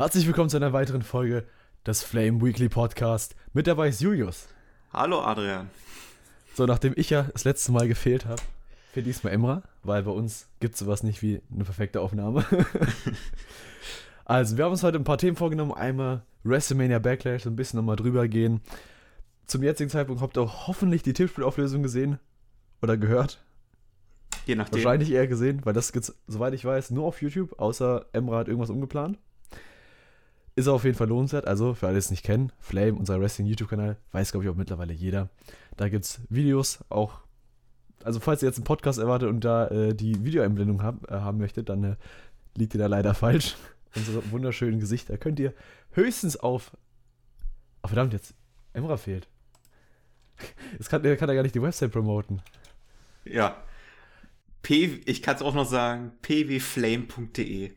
Herzlich willkommen zu einer weiteren Folge des Flame Weekly Podcast. Mit dabei ist Julius. Hallo Adrian. So, nachdem ich ja das letzte Mal gefehlt habe, fehlt diesmal Emra, weil bei uns gibt es sowas nicht wie eine perfekte Aufnahme. also, wir haben uns heute ein paar Themen vorgenommen. Einmal WrestleMania Backlash, so ein bisschen nochmal drüber gehen. Zum jetzigen Zeitpunkt habt ihr auch hoffentlich die Tippspielauflösung gesehen oder gehört. Je nachdem. Wahrscheinlich eher gesehen, weil das gibt's, soweit ich weiß, nur auf YouTube, außer Emra hat irgendwas umgeplant. Ist auf jeden Fall lohnenswert. Also, für alle, die es nicht kennen, Flame, unser Wrestling-YouTube-Kanal, weiß, glaube ich, auch mittlerweile jeder. Da gibt es Videos, auch. Also, falls ihr jetzt einen Podcast erwartet und da äh, die Videoeinblendung hab, äh, haben möchtet, dann äh, liegt ihr da leider falsch. Unsere wunderschönen Gesichter könnt ihr höchstens auf. Oh, verdammt, jetzt. Emra fehlt. Jetzt kann, kann er gar nicht die Website promoten. Ja. P, ich kann es auch noch sagen, pwflame.de.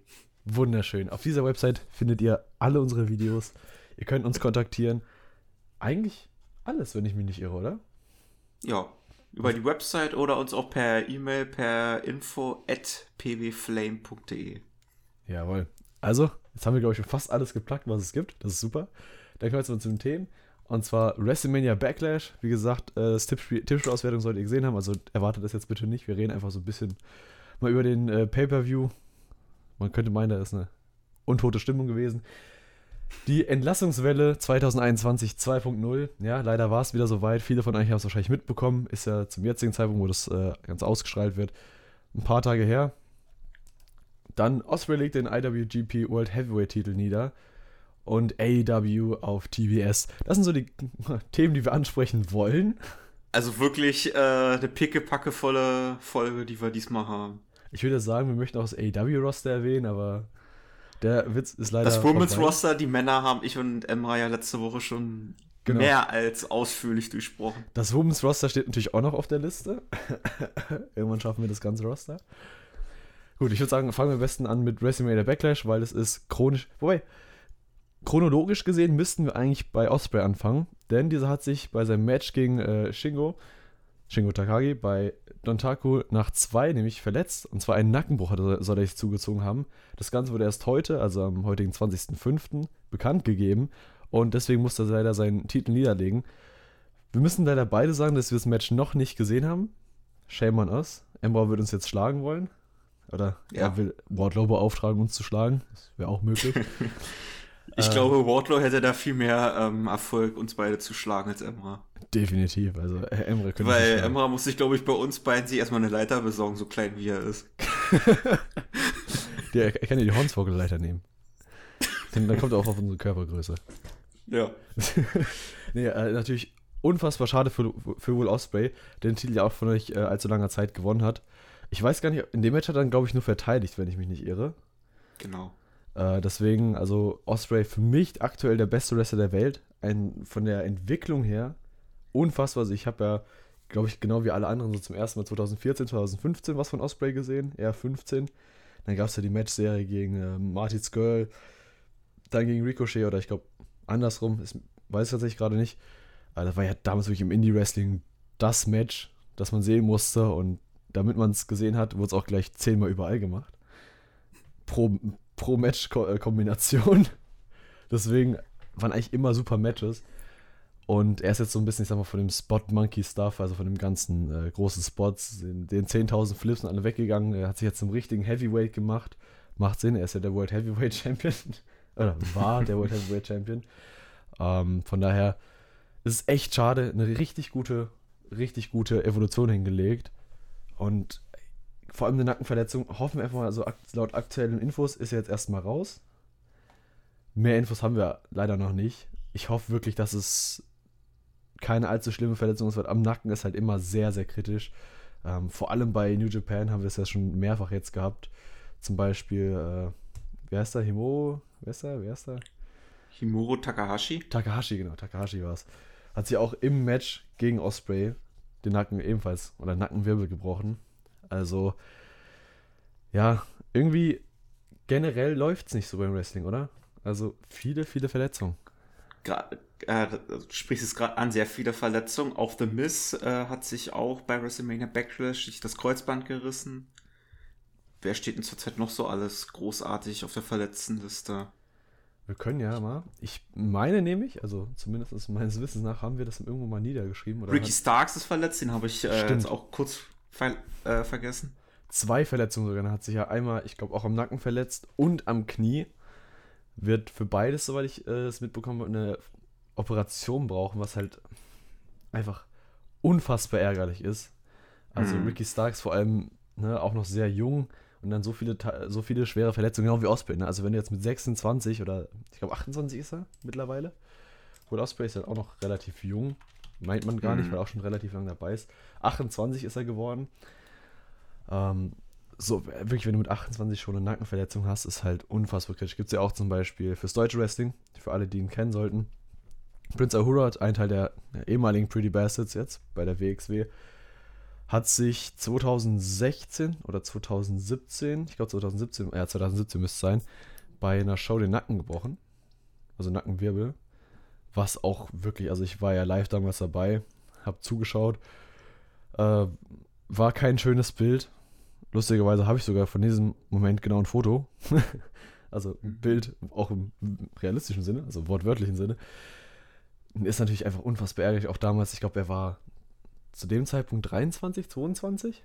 Wunderschön. Auf dieser Website findet ihr alle unsere Videos. Ihr könnt uns kontaktieren. Eigentlich alles, wenn ich mich nicht irre, oder? Ja, über die Website oder uns auch per E-Mail per info at pwflame.de. Jawohl. Also, jetzt haben wir, glaube ich, schon fast alles geplackt, was es gibt. Das ist super. Dann kommen wir jetzt mal zu den Themen. Und zwar WrestleMania Backlash. Wie gesagt, äh, das Tippspiel, Tippspielauswertung solltet ihr gesehen haben. Also erwartet das jetzt bitte nicht. Wir reden einfach so ein bisschen mal über den äh, Pay-Per-View. Man könnte meinen, da ist eine untote Stimmung gewesen. Die Entlassungswelle 2021 2.0. Ja, leider war es wieder soweit. Viele von euch haben es wahrscheinlich mitbekommen. Ist ja zum jetzigen Zeitpunkt, wo das äh, ganz ausgestrahlt wird, ein paar Tage her. Dann Osprey legt den IWGP World Heavyweight Titel nieder und AEW auf TBS. Das sind so die Themen, die wir ansprechen wollen. Also wirklich äh, eine pickepackevolle Folge, die wir diesmal haben. Ich würde sagen, wir möchten auch das AEW-Roster erwähnen, aber der Witz ist leider. Das Women's Roster, die Männer haben ich und Emma ja letzte Woche schon genau. mehr als ausführlich durchsprochen. Das Women's Roster steht natürlich auch noch auf der Liste. Irgendwann schaffen wir das ganze Roster. Gut, ich würde sagen, fangen wir am besten an mit WrestleMania Backlash, weil es ist chronisch. Wobei, chronologisch gesehen müssten wir eigentlich bei Osprey anfangen, denn dieser hat sich bei seinem Match gegen äh, Shingo, Shingo Takagi, bei Dontaku nach zwei nämlich verletzt, und zwar einen Nackenbruch hat er, soll er sich zugezogen haben. Das Ganze wurde erst heute, also am heutigen 20.05., bekannt gegeben und deswegen musste er leider seinen Titel niederlegen. Wir müssen leider beide sagen, dass wir das Match noch nicht gesehen haben. Shame on us. Ember wird uns jetzt schlagen wollen. Oder ja. er will Wardlow beauftragen, uns zu schlagen. Das wäre auch möglich. Ich ähm, glaube, Wardlow hätte da viel mehr ähm, Erfolg, uns beide zu schlagen als Emra. Definitiv, also Emre könnte Weil Emra muss sich, glaube ich, bei uns beiden sich erstmal eine Leiter besorgen, so klein wie er ist. Der, er kann ja die Hornsvogelleiter nehmen. Dann, dann kommt er auch auf unsere Körpergröße. Ja. nee, äh, natürlich unfassbar schade für, für Will Osprey, der den Titel ja auch von euch äh, allzu langer Zeit gewonnen hat. Ich weiß gar nicht, in dem Match hat er dann, glaube ich, nur verteidigt, wenn ich mich nicht irre. Genau. Äh, deswegen, also Osprey für mich aktuell der beste Wrestler der Welt. Ein, von der Entwicklung her unfassbar. Also ich habe ja, glaube ich, genau wie alle anderen so zum ersten Mal 2014, 2015 was von Osprey gesehen. Eher 15. Dann gab es ja die Matchserie gegen äh, Marty Skrull, dann gegen Ricochet oder ich glaube andersrum, ist, weiß ich tatsächlich gerade nicht. Aber das war ja damals wirklich im Indie-Wrestling das Match, das man sehen musste und damit man es gesehen hat, wurde es auch gleich zehnmal überall gemacht. Pro, pro Match-Kombination. Deswegen waren eigentlich immer super Matches. Und er ist jetzt so ein bisschen, ich sag mal, von dem Spot-Monkey-Stuff, also von dem ganzen äh, großen Spots, den, den 10.000 Flips sind alle weggegangen. Er hat sich jetzt zum richtigen Heavyweight gemacht. Macht Sinn, er ist ja der World Heavyweight Champion. Oder war der World Heavyweight Champion. Ähm, von daher ist es echt schade. Eine richtig gute, richtig gute Evolution hingelegt. Und vor allem eine Nackenverletzung, hoffen wir einfach mal, also laut aktuellen Infos ist er jetzt erstmal raus. Mehr Infos haben wir leider noch nicht. Ich hoffe wirklich, dass es keine allzu schlimme Verletzung ist, weil am Nacken ist halt immer sehr, sehr kritisch. Ähm, vor allem bei New Japan haben wir es ja schon mehrfach jetzt gehabt. Zum Beispiel, äh, wer ist da? Himo? Wer ist da? Wer ist da? Himuro Takahashi. Takahashi, genau, Takahashi war es. Hat sie auch im Match gegen Osprey den Nacken ebenfalls oder Nackenwirbel gebrochen. Also, ja, irgendwie generell läuft es nicht so beim Wrestling, oder? Also viele, viele Verletzungen. Gra äh, du sprichst es gerade an, sehr viele Verletzungen. Auch The Miz äh, hat sich auch bei WrestleMania Backlash sich das Kreuzband gerissen. Wer steht denn zurzeit noch so alles großartig auf der Verletztenliste? Wir können ja mal. Ich meine nämlich, also zumindest meines Wissens nach, haben wir das irgendwo mal niedergeschrieben. Ricky Starks ist verletzt, den habe ich äh, jetzt auch kurz ver äh, vergessen. Zwei Verletzungen sogar. Er hat sich ja einmal, ich glaube, auch am Nacken verletzt und am Knie. Wird für beides, soweit ich äh, es mitbekomme, eine Operation brauchen, was halt einfach unfassbar ärgerlich ist. Also mhm. Ricky Starks vor allem ne, auch noch sehr jung und dann so viele, so viele schwere Verletzungen, genau wie Osprey. Ne? Also wenn du jetzt mit 26 oder ich glaube 28 ist er mittlerweile. Wohl Osprey ist ja auch noch relativ jung. Meint man gar mhm. nicht, weil er auch schon relativ lange dabei ist. 28 ist er geworden. Ähm, so, wirklich, wenn du mit 28 schon eine Nackenverletzung hast, ist halt unfassbar kritisch. Gibt es ja auch zum Beispiel fürs deutsche Wrestling, für alle, die ihn kennen sollten. Prince Ahura, ein Teil der, ehemaligen Pretty Bastards jetzt bei der WXW, hat sich 2016 oder 2017, ich glaube 2017, ja 2017 müsste es sein, bei einer Show den Nacken gebrochen. Also Nackenwirbel. Was auch wirklich, also ich war ja live damals dabei, habe zugeschaut. Äh, war kein schönes Bild. Lustigerweise habe ich sogar von diesem Moment genau ein Foto. also ein Bild, auch im realistischen Sinne, also wortwörtlichen Sinne. Ist natürlich einfach unfassbar ärgerlich. Auch damals, ich glaube, er war zu dem Zeitpunkt 23, 22.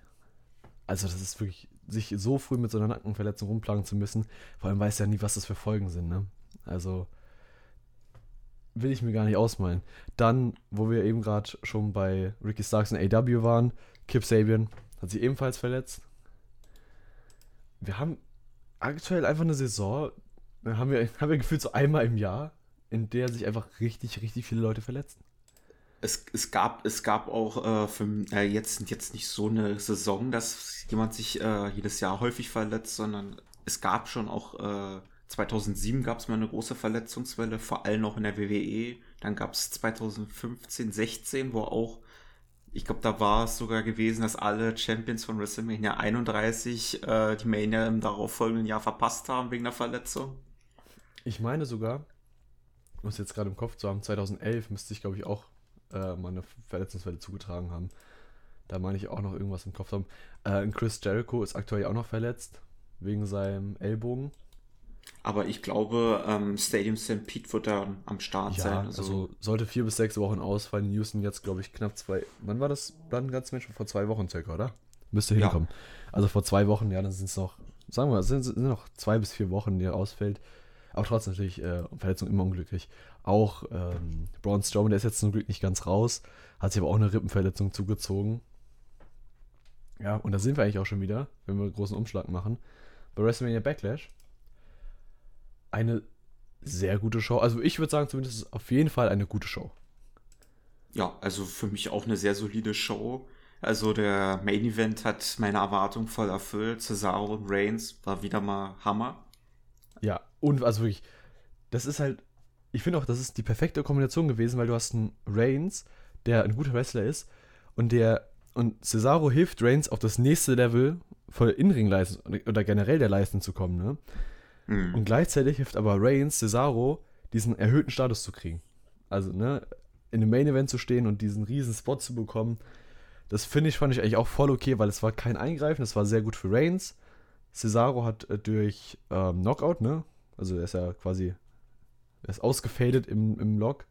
Also das ist wirklich, sich so früh mit so einer Nackenverletzung rumplagen zu müssen, vor allem weiß ja nie, was das für Folgen sind, ne? Also will ich mir gar nicht ausmalen. Dann, wo wir eben gerade schon bei Ricky Starks und AW waren, Kip Sabian hat sich ebenfalls verletzt. Wir haben aktuell einfach eine Saison, haben wir, haben wir gefühlt so einmal im Jahr, in der sich einfach richtig, richtig viele Leute verletzen es, es, gab, es gab auch äh, für, äh, jetzt, jetzt nicht so eine Saison, dass jemand sich äh, jedes Jahr häufig verletzt, sondern es gab schon auch, äh, 2007 gab es mal eine große Verletzungswelle, vor allem auch in der WWE. Dann gab es 2015, 16, wo auch, ich glaube, da war es sogar gewesen, dass alle Champions von WrestleMania 31 äh, die Mania im darauffolgenden Jahr verpasst haben wegen der Verletzung. Ich meine sogar, muss jetzt gerade im Kopf zu haben, 2011 müsste ich, glaube ich, auch äh, mal eine Verletzungswelle zugetragen haben. Da meine ich auch noch irgendwas im Kopf haben. Äh, Chris Jericho ist aktuell auch noch verletzt, wegen seinem Ellbogen. Aber ich glaube, ähm, Stadium Stampede wird da am Start ja, sein. Also. also. sollte vier bis sechs Wochen ausfallen. Houston jetzt, glaube ich, knapp zwei. Wann war das dann ganz Mensch? Vor zwei Wochen circa, oder? Müsste hinkommen. Ja. Also vor zwei Wochen, ja, dann sind es noch, sagen wir, sind, sind noch zwei bis vier Wochen, die er ausfällt. Aber trotzdem natürlich äh, Verletzung immer unglücklich. Auch ähm, Braun Strowman, der ist jetzt zum Glück nicht ganz raus, hat sich aber auch eine Rippenverletzung zugezogen. Ja, und da sind wir eigentlich auch schon wieder, wenn wir einen großen Umschlag machen. Bei WrestleMania Backlash. Eine sehr gute Show. Also ich würde sagen, zumindest auf jeden Fall eine gute Show. Ja, also für mich auch eine sehr solide Show. Also der Main Event hat meine Erwartung voll erfüllt. Cesaro und Reigns war wieder mal Hammer. Ja, und also wirklich, das ist halt, ich finde auch, das ist die perfekte Kombination gewesen, weil du hast einen Reigns, der ein guter Wrestler ist und der und Cesaro hilft Reigns auf das nächste Level voll In-Ring-Leistung oder generell der Leistung zu kommen, ne? Mhm. Und gleichzeitig hilft aber Reigns Cesaro, diesen erhöhten Status zu kriegen. Also, ne, in dem Main Event zu stehen und diesen riesen Spot zu bekommen, das finde ich, fand ich eigentlich auch voll okay, weil es war kein Eingreifen, das war sehr gut für Reigns. Cesaro hat äh, durch ähm, Knockout, ne? Also er ist ja quasi, er ist ausgefadet im, im Lock.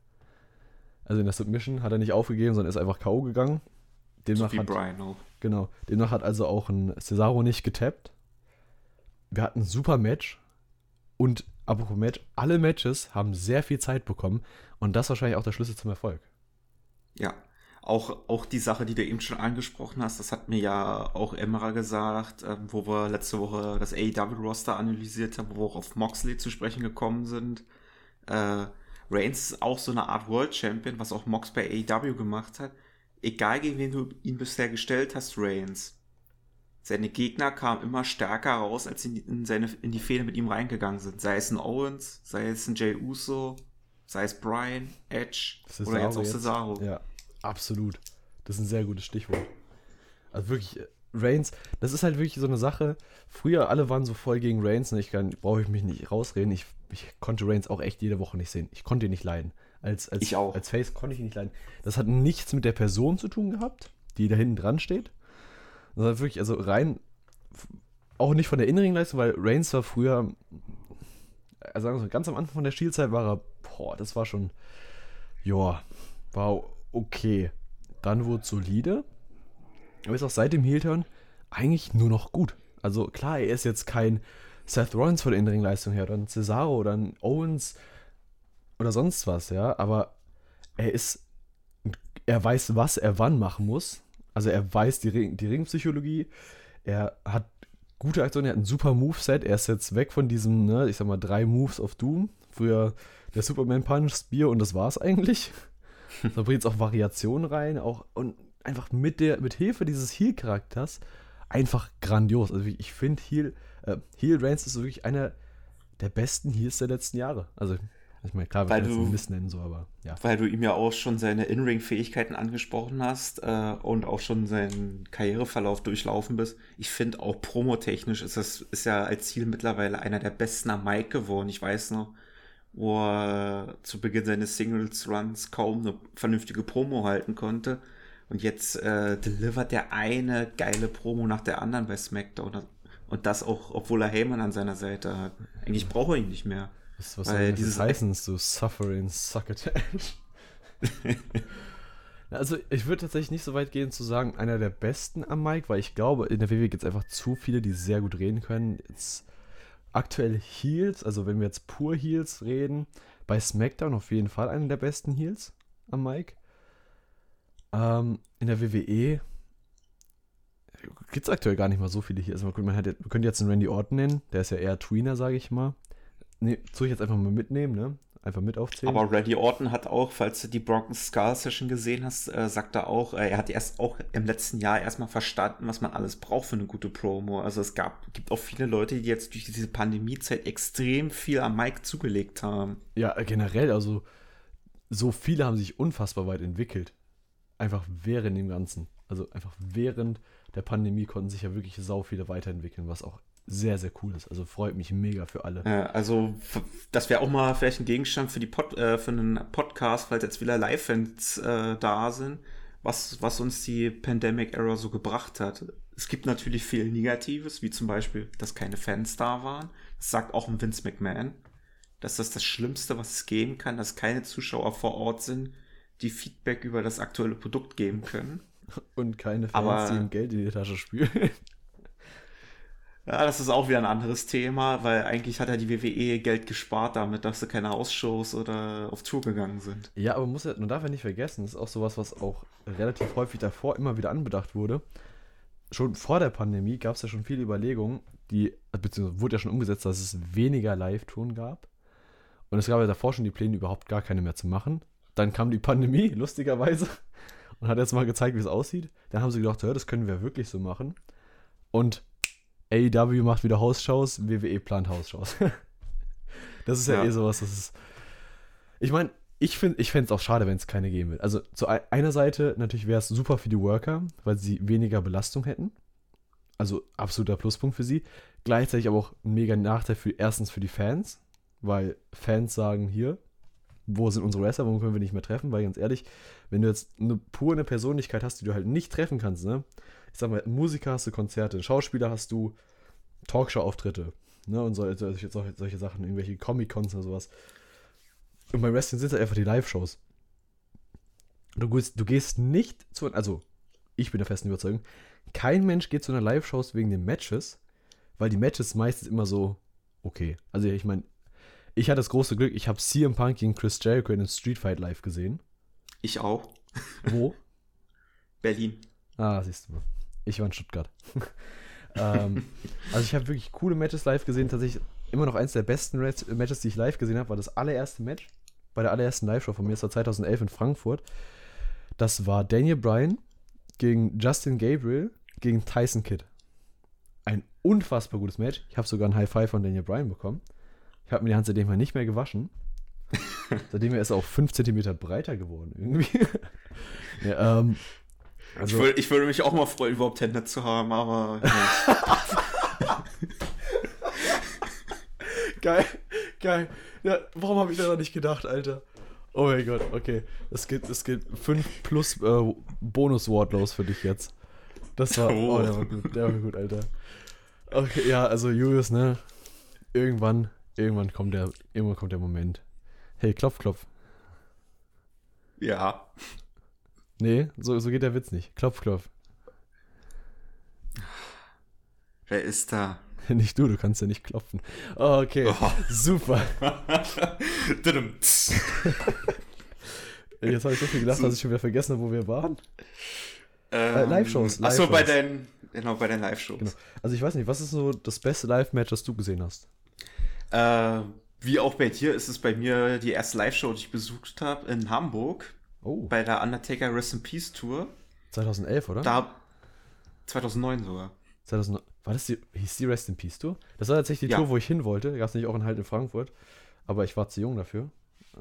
Also in der Submission hat er nicht aufgegeben, sondern ist einfach K.O. gegangen. Demnach so hat, Brian auch. Genau. Demnach hat also auch ein Cesaro nicht getappt. Wir hatten ein super Match. Und apropos Match, alle Matches haben sehr viel Zeit bekommen. Und das ist wahrscheinlich auch der Schlüssel zum Erfolg. Ja, auch, auch die Sache, die du eben schon angesprochen hast, das hat mir ja auch Emra gesagt, äh, wo wir letzte Woche das AEW-Roster analysiert haben, wo wir auch auf Moxley zu sprechen gekommen sind. Äh, Reigns ist auch so eine Art World Champion, was auch Mox bei AEW gemacht hat. Egal gegen wen du ihn bisher gestellt hast, Reigns. Seine Gegner kamen immer stärker raus, als sie in, seine, in die Fehler mit ihm reingegangen sind. Sei es ein Owens, sei es ein Jay Uso, sei es Brian, Edge oder jetzt auch Cesaro. Ja. Absolut. Das ist ein sehr gutes Stichwort. Also wirklich, äh, Reigns, das ist halt wirklich so eine Sache. Früher alle waren so voll gegen Reigns und ich kann, brauche ich mich nicht rausreden. Ich, ich konnte Reigns auch echt jede Woche nicht sehen. Ich konnte ihn nicht leiden. Als, als, ich auch. Als Face konnte ich ihn nicht leiden. Das hat nichts mit der Person zu tun gehabt, die da hinten dran steht. Sondern wirklich, also rein, auch nicht von der inneren Leistung, weil Reigns war früher, also ganz am Anfang von der Spielzeit war er, boah, das war schon, ja, war okay. Dann wurde solide. Aber ist auch seit dem Heel-Turn eigentlich nur noch gut. Also klar, er ist jetzt kein Seth Rollins von der inneren Leistung her oder ein Cesaro oder ein Owens oder sonst was, ja, aber er ist, er weiß, was er wann machen muss. Also er weiß die, Ring, die Ringpsychologie, er hat gute Aktionen, er hat ein super Moveset, er ist jetzt weg von diesem, ne, ich sag mal, drei Moves of Doom. Früher der Superman Punch, Spear und das war's eigentlich. Da bringt jetzt auch Variationen rein, auch und einfach mit der, mit Hilfe dieses Heal-Charakters einfach grandios. Also ich finde Heal, äh, Heal Reigns ist wirklich einer der besten Heals der letzten Jahre. Also ich meine, klar, wir können jetzt Mist nennen, so, aber ja. Weil du ihm ja auch schon seine In-Ring-Fähigkeiten angesprochen hast äh, und auch schon seinen Karriereverlauf durchlaufen bist. Ich finde auch promotechnisch ist das ist ja als Ziel mittlerweile einer der besten am Mic geworden. Ich weiß noch, wo er zu Beginn seines Singles-Runs kaum eine vernünftige Promo halten konnte. Und jetzt äh, delivert der eine geile Promo nach der anderen bei SmackDown. Und das auch, obwohl er Heyman an seiner Seite hat. Eigentlich braucht er ihn nicht mehr. Was, was soll dieses heißen, so Suffering Succotash? also ich würde tatsächlich nicht so weit gehen zu sagen, einer der besten am Mike, weil ich glaube, in der WWE gibt es einfach zu viele, die sehr gut reden können. Jetzt aktuell Heels, also wenn wir jetzt pur Heels reden, bei SmackDown auf jeden Fall einer der besten Heels am Mike. Ähm, in der WWE gibt es aktuell gar nicht mal so viele Heels. Man, könnte jetzt einen Randy Orton nennen, der ist ja eher Tweener, sage ich mal. Nee, soll ich jetzt einfach mal mitnehmen, ne? Einfach mit aufzählen. Aber Randy Orton hat auch, falls du die Broken Skull Session gesehen hast, äh, sagt er auch, äh, er hat erst auch im letzten Jahr erstmal verstanden, was man alles braucht für eine gute Promo. Also es gab, gibt auch viele Leute, die jetzt durch diese Pandemiezeit extrem viel am Mic zugelegt haben. Ja, generell, also so viele haben sich unfassbar weit entwickelt. Einfach während dem Ganzen. Also einfach während der Pandemie konnten sich ja wirklich sau viele weiterentwickeln, was auch sehr, sehr cool ist. Also freut mich mega für alle. Ja, also das wäre auch mal vielleicht ein Gegenstand für, die Pod, äh, für einen Podcast, weil jetzt wieder Live-Fans äh, da sind, was, was uns die Pandemic-Era so gebracht hat. Es gibt natürlich viel Negatives, wie zum Beispiel, dass keine Fans da waren. Das sagt auch ein Vince McMahon. Dass das das Schlimmste, was es geben kann, dass keine Zuschauer vor Ort sind, die Feedback über das aktuelle Produkt geben können. Und keine Fans, Aber, die ihm Geld in die Tasche spülen. Ja, das ist auch wieder ein anderes Thema, weil eigentlich hat ja die WWE Geld gespart damit, dass sie keine Ausshows oder auf Tour gegangen sind. Ja, aber muss man darf ja nicht vergessen, das ist auch sowas, was auch relativ häufig davor immer wieder anbedacht wurde. Schon vor der Pandemie gab es ja schon viele Überlegungen, die, beziehungsweise wurde ja schon umgesetzt, dass es weniger Live-Touren gab. Und es gab ja davor schon die Pläne, überhaupt gar keine mehr zu machen. Dann kam die Pandemie, lustigerweise, und hat jetzt mal gezeigt, wie es aussieht. Dann haben sie gedacht, ja, das können wir wirklich so machen. Und AEW macht wieder Hausshows, WWE plant Hausshows. das ist ja, ja, eh sowas, das ist. Ich meine, ich finde ich es auch schade, wenn es keine geben will. Also zu einer Seite natürlich wäre es super für die Worker, weil sie weniger Belastung hätten. Also absoluter Pluspunkt für sie. Gleichzeitig aber auch ein mega Nachteil für erstens für die Fans, weil Fans sagen hier, wo sind unsere Wrestler, warum können wir nicht mehr treffen? Weil ganz ehrlich, wenn du jetzt eine pure eine Persönlichkeit hast, die du halt nicht treffen kannst, ne? ich sag mal, Musiker hast du Konzerte, Schauspieler hast du Talkshow-Auftritte, ne, und solche, solche, solche Sachen, irgendwelche Comic-Cons oder sowas. Und beim Wrestling sind es halt einfach die Live-Shows. Du du gehst nicht zu, also ich bin der festen Überzeugung, kein Mensch geht zu einer Live-Show wegen den Matches, weil die Matches meistens immer so okay. Also ich meine, ich hatte das große Glück, ich habe CM Punk gegen Chris Jericho in einem Street Fight live gesehen. Ich auch. Wo? Berlin. Ah, siehst du mal. Ich war in Stuttgart. ähm, also ich habe wirklich coole Matches live gesehen. Tatsächlich immer noch eins der besten Matches, die ich live gesehen habe, war das allererste Match bei der allerersten Live-Show von mir. Das war 2011 in Frankfurt. Das war Daniel Bryan gegen Justin Gabriel gegen Tyson Kidd. Ein unfassbar gutes Match. Ich habe sogar ein High Five von Daniel Bryan bekommen. Ich habe mir die Hand seitdem mal nicht mehr gewaschen. seitdem ist er auch 5 cm breiter geworden irgendwie. ja, ähm, also, ich, würde, ich, würde, mich auch mal freuen, überhaupt Hände zu haben, aber. geil, geil. Ja, warum habe ich da nicht gedacht, Alter? Oh mein Gott, okay. Es gibt, es gibt 5 plus äh, Bonus-Wardlows für dich jetzt. Das war. Oh. oh, der war gut, der war gut, Alter. Okay, ja, also Julius, ne? Irgendwann Irgendwann kommt der, irgendwann kommt der Moment. Hey, klopf, klopf. Ja. Nee, so, so geht der Witz nicht. Klopf, klopf. Wer ist da? Nicht du, du kannst ja nicht klopfen. Okay, Oh. super. Jetzt habe ich so viel gedacht, dass ich schon wieder vergessen habe, wo wir waren. ähm, Live-Shows, Achso, bei Live-Shows. deinen, genau, bei deinen Live-Shows. Genau. Also ich weiß nicht, was ist so das beste Live-Match, das du gesehen hast? Äh, wie auch bei dir ist es bei mir die erste Live-Show, die ich besucht habe in Hamburg Oh, bei der Undertaker Rest in Peace Tour. 2011, oder? Da 2009 sogar. 2009. War das die, hieß die Rest in Peace Tour? Das war tatsächlich die Ja. Tour, wo ich hin wollte. Gab es nicht auch in halt in Frankfurt. Aber ich war zu jung dafür.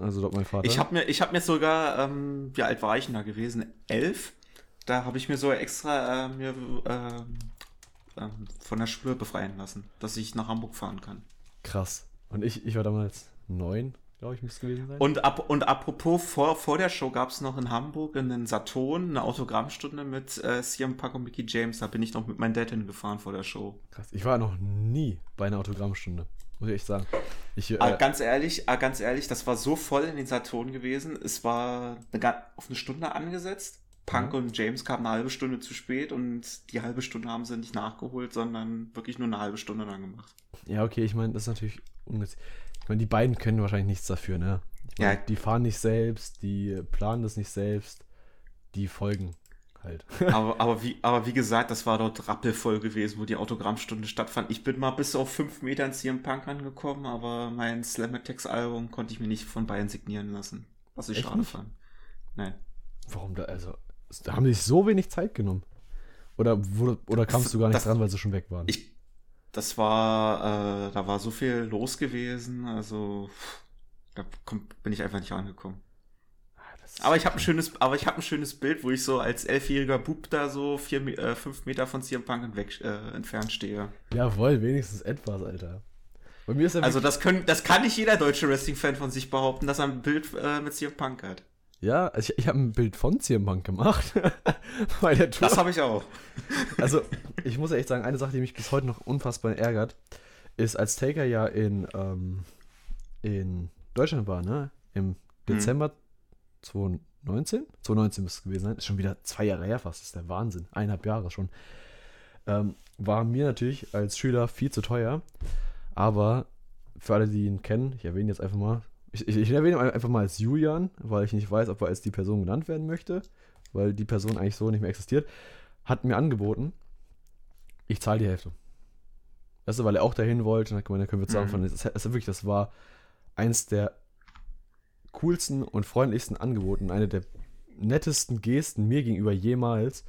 Also dort mein Vater. Ich habe mir, ich habe mir sogar, ähm, wie alt war ich denn da gewesen? Elf. Da habe ich mir so extra äh, mir ähm, ähm, von der Schule befreien lassen, dass ich nach Hamburg fahren kann. Krass. Und ich, ich war damals neun, glaube ich, müsste es gewesen sein. Und, ab, und apropos, vor, vor der Show gab es noch in Hamburg in den Saturn eine Autogrammstunde mit äh, CM Punk und Mickey James. Da bin ich noch mit meinem Dad hingefahren vor der Show. Krass. Ich war noch nie bei einer Autogrammstunde. Muss ich echt sagen. Ich, äh, Ah, ganz ehrlich, ah, ganz ehrlich, das war so voll in den Saturn gewesen. Es war eine, auf eine Stunde angesetzt. Punk Mhm. und James kamen eine halbe Stunde zu spät und die halbe Stunde haben sie nicht nachgeholt, sondern wirklich nur eine halbe Stunde dann gemacht. ja, okay, ich meine, das ist natürlich ungünstig. Ich meine, die beiden können wahrscheinlich nichts dafür, ne? Ich mein, Ja. Die fahren nicht selbst, die planen das nicht selbst, die folgen halt. aber, aber, wie, aber wie gesagt, das war dort rappelvoll gewesen, wo die Autogrammstunde stattfand. Ich bin mal bis auf fünf Metern CM Punk angekommen, aber mein Slammetex-Album konnte ich mir nicht von beiden signieren lassen. Was ich Echt schade nicht? fand. Nein. Warum da, also, da haben die sich so wenig Zeit genommen? Oder, wurde, oder kamst du gar nicht das- dran, weil sie schon weg waren? Ich, das war, äh, da war so viel los gewesen, also da komm, bin ich einfach nicht angekommen. Ah, das Aber ich habe ein schönes, aber ich habe ein schönes Bild, wo ich so als elfjähriger Bub da so vier, äh, fünf Meter von CM Punk entweg, äh, entfernt stehe. Jawohl, wenigstens etwas, Alter. Bei mir ist Also das können, das kann nicht jeder deutsche Wrestling-Fan von sich behaupten, dass er ein Bild äh, mit CM Punk hat. Ja, also ich, ich habe ein Bild von CM Punk gemacht. Bei der Tour. Das habe ich auch. Also, ich muss echt sagen, eine Sache, die mich bis heute noch unfassbar ärgert, ist, als Taker ja in, ähm, in Deutschland war, ne? Im Dezember 2019? 2019 müsste es gewesen sein. Ist schon wieder zwei Jahre her fast. Das ist der Wahnsinn. Eineinhalb Jahre schon. Ähm, war mir natürlich als Schüler viel zu teuer. Aber für alle, die ihn kennen, ich erwähne jetzt einfach mal, ich, ich, ich erwähne ihn einfach mal als Julian, weil ich nicht weiß, ob er als die Person genannt werden möchte, weil die Person eigentlich so nicht mehr existiert, hat mir angeboten, ich zahle die Hälfte. Weißt du, weil er auch dahin wollte, und hat gemeint, dann können wir zusammen Mhm. Das, das, wirklich, das war eins der coolsten und freundlichsten Angeboten, eine der nettesten Gesten mir gegenüber jemals.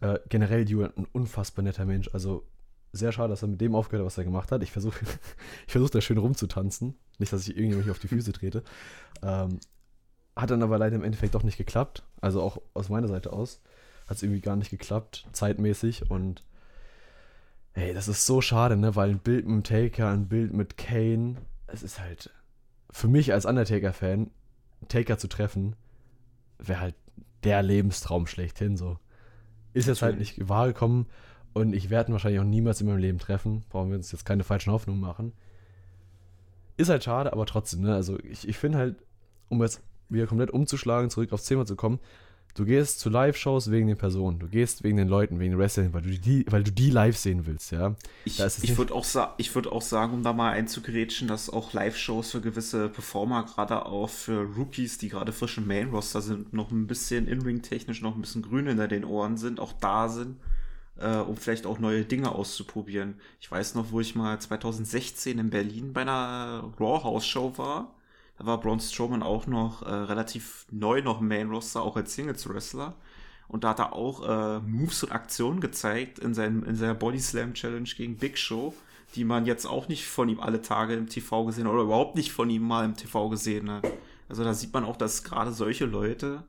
Äh, generell Julian ein unfassbar netter Mensch. Also sehr schade, dass er mit dem aufgehört hat, was er gemacht hat. Ich versuche ich versuch da schön rumzutanzen. Nicht, dass ich irgendjemand auf die Füße trete. Ähm, hat dann aber leider im Endeffekt doch nicht geklappt. Also auch aus meiner Seite aus hat es irgendwie gar nicht geklappt, zeitmäßig. Und hey, das ist so schade, ne? Weil ein Bild mit Taker, ein Bild mit Kane, es ist halt für mich als Undertaker-Fan, Taker zu treffen, wäre halt der Lebenstraum schlechthin so. Ist jetzt halt nicht wahr gekommen und ich werde ihn wahrscheinlich auch niemals in meinem Leben treffen. Brauchen wir uns jetzt keine falschen Hoffnungen machen. Ist halt schade, aber trotzdem, ne? Also ich, ich finde halt, um jetzt wieder komplett umzuschlagen, zurück aufs Thema zu kommen, du gehst zu Live-Shows wegen den Personen, du gehst wegen den Leuten, wegen den Wrestlern, weil du die, weil du die live sehen willst, ja. Ich, ich würde auch, sa ich würd auch sagen, um da mal einzugrätschen, dass auch Live-Shows für gewisse Performer, gerade auch für Rookies, die gerade frisch im Main-Roster sind, noch ein bisschen in-ring-technisch noch ein bisschen grün hinter den Ohren sind, auch da sind, äh, um vielleicht auch neue Dinge auszuprobieren. Ich weiß noch, wo ich mal 2016 in Berlin bei einer Raw House Show war. Da war Braun Strowman auch noch äh, relativ neu noch im Main-Roster, auch als Singles-Wrestler. Und da hat er auch äh, Moves und Aktionen gezeigt in, seinem, in seiner Body Slam Challenge gegen Big Show, die man jetzt auch nicht von ihm alle Tage im TV gesehen hat oder überhaupt nicht von ihm mal im TV gesehen hat. Also da sieht man auch, dass gerade solche Leute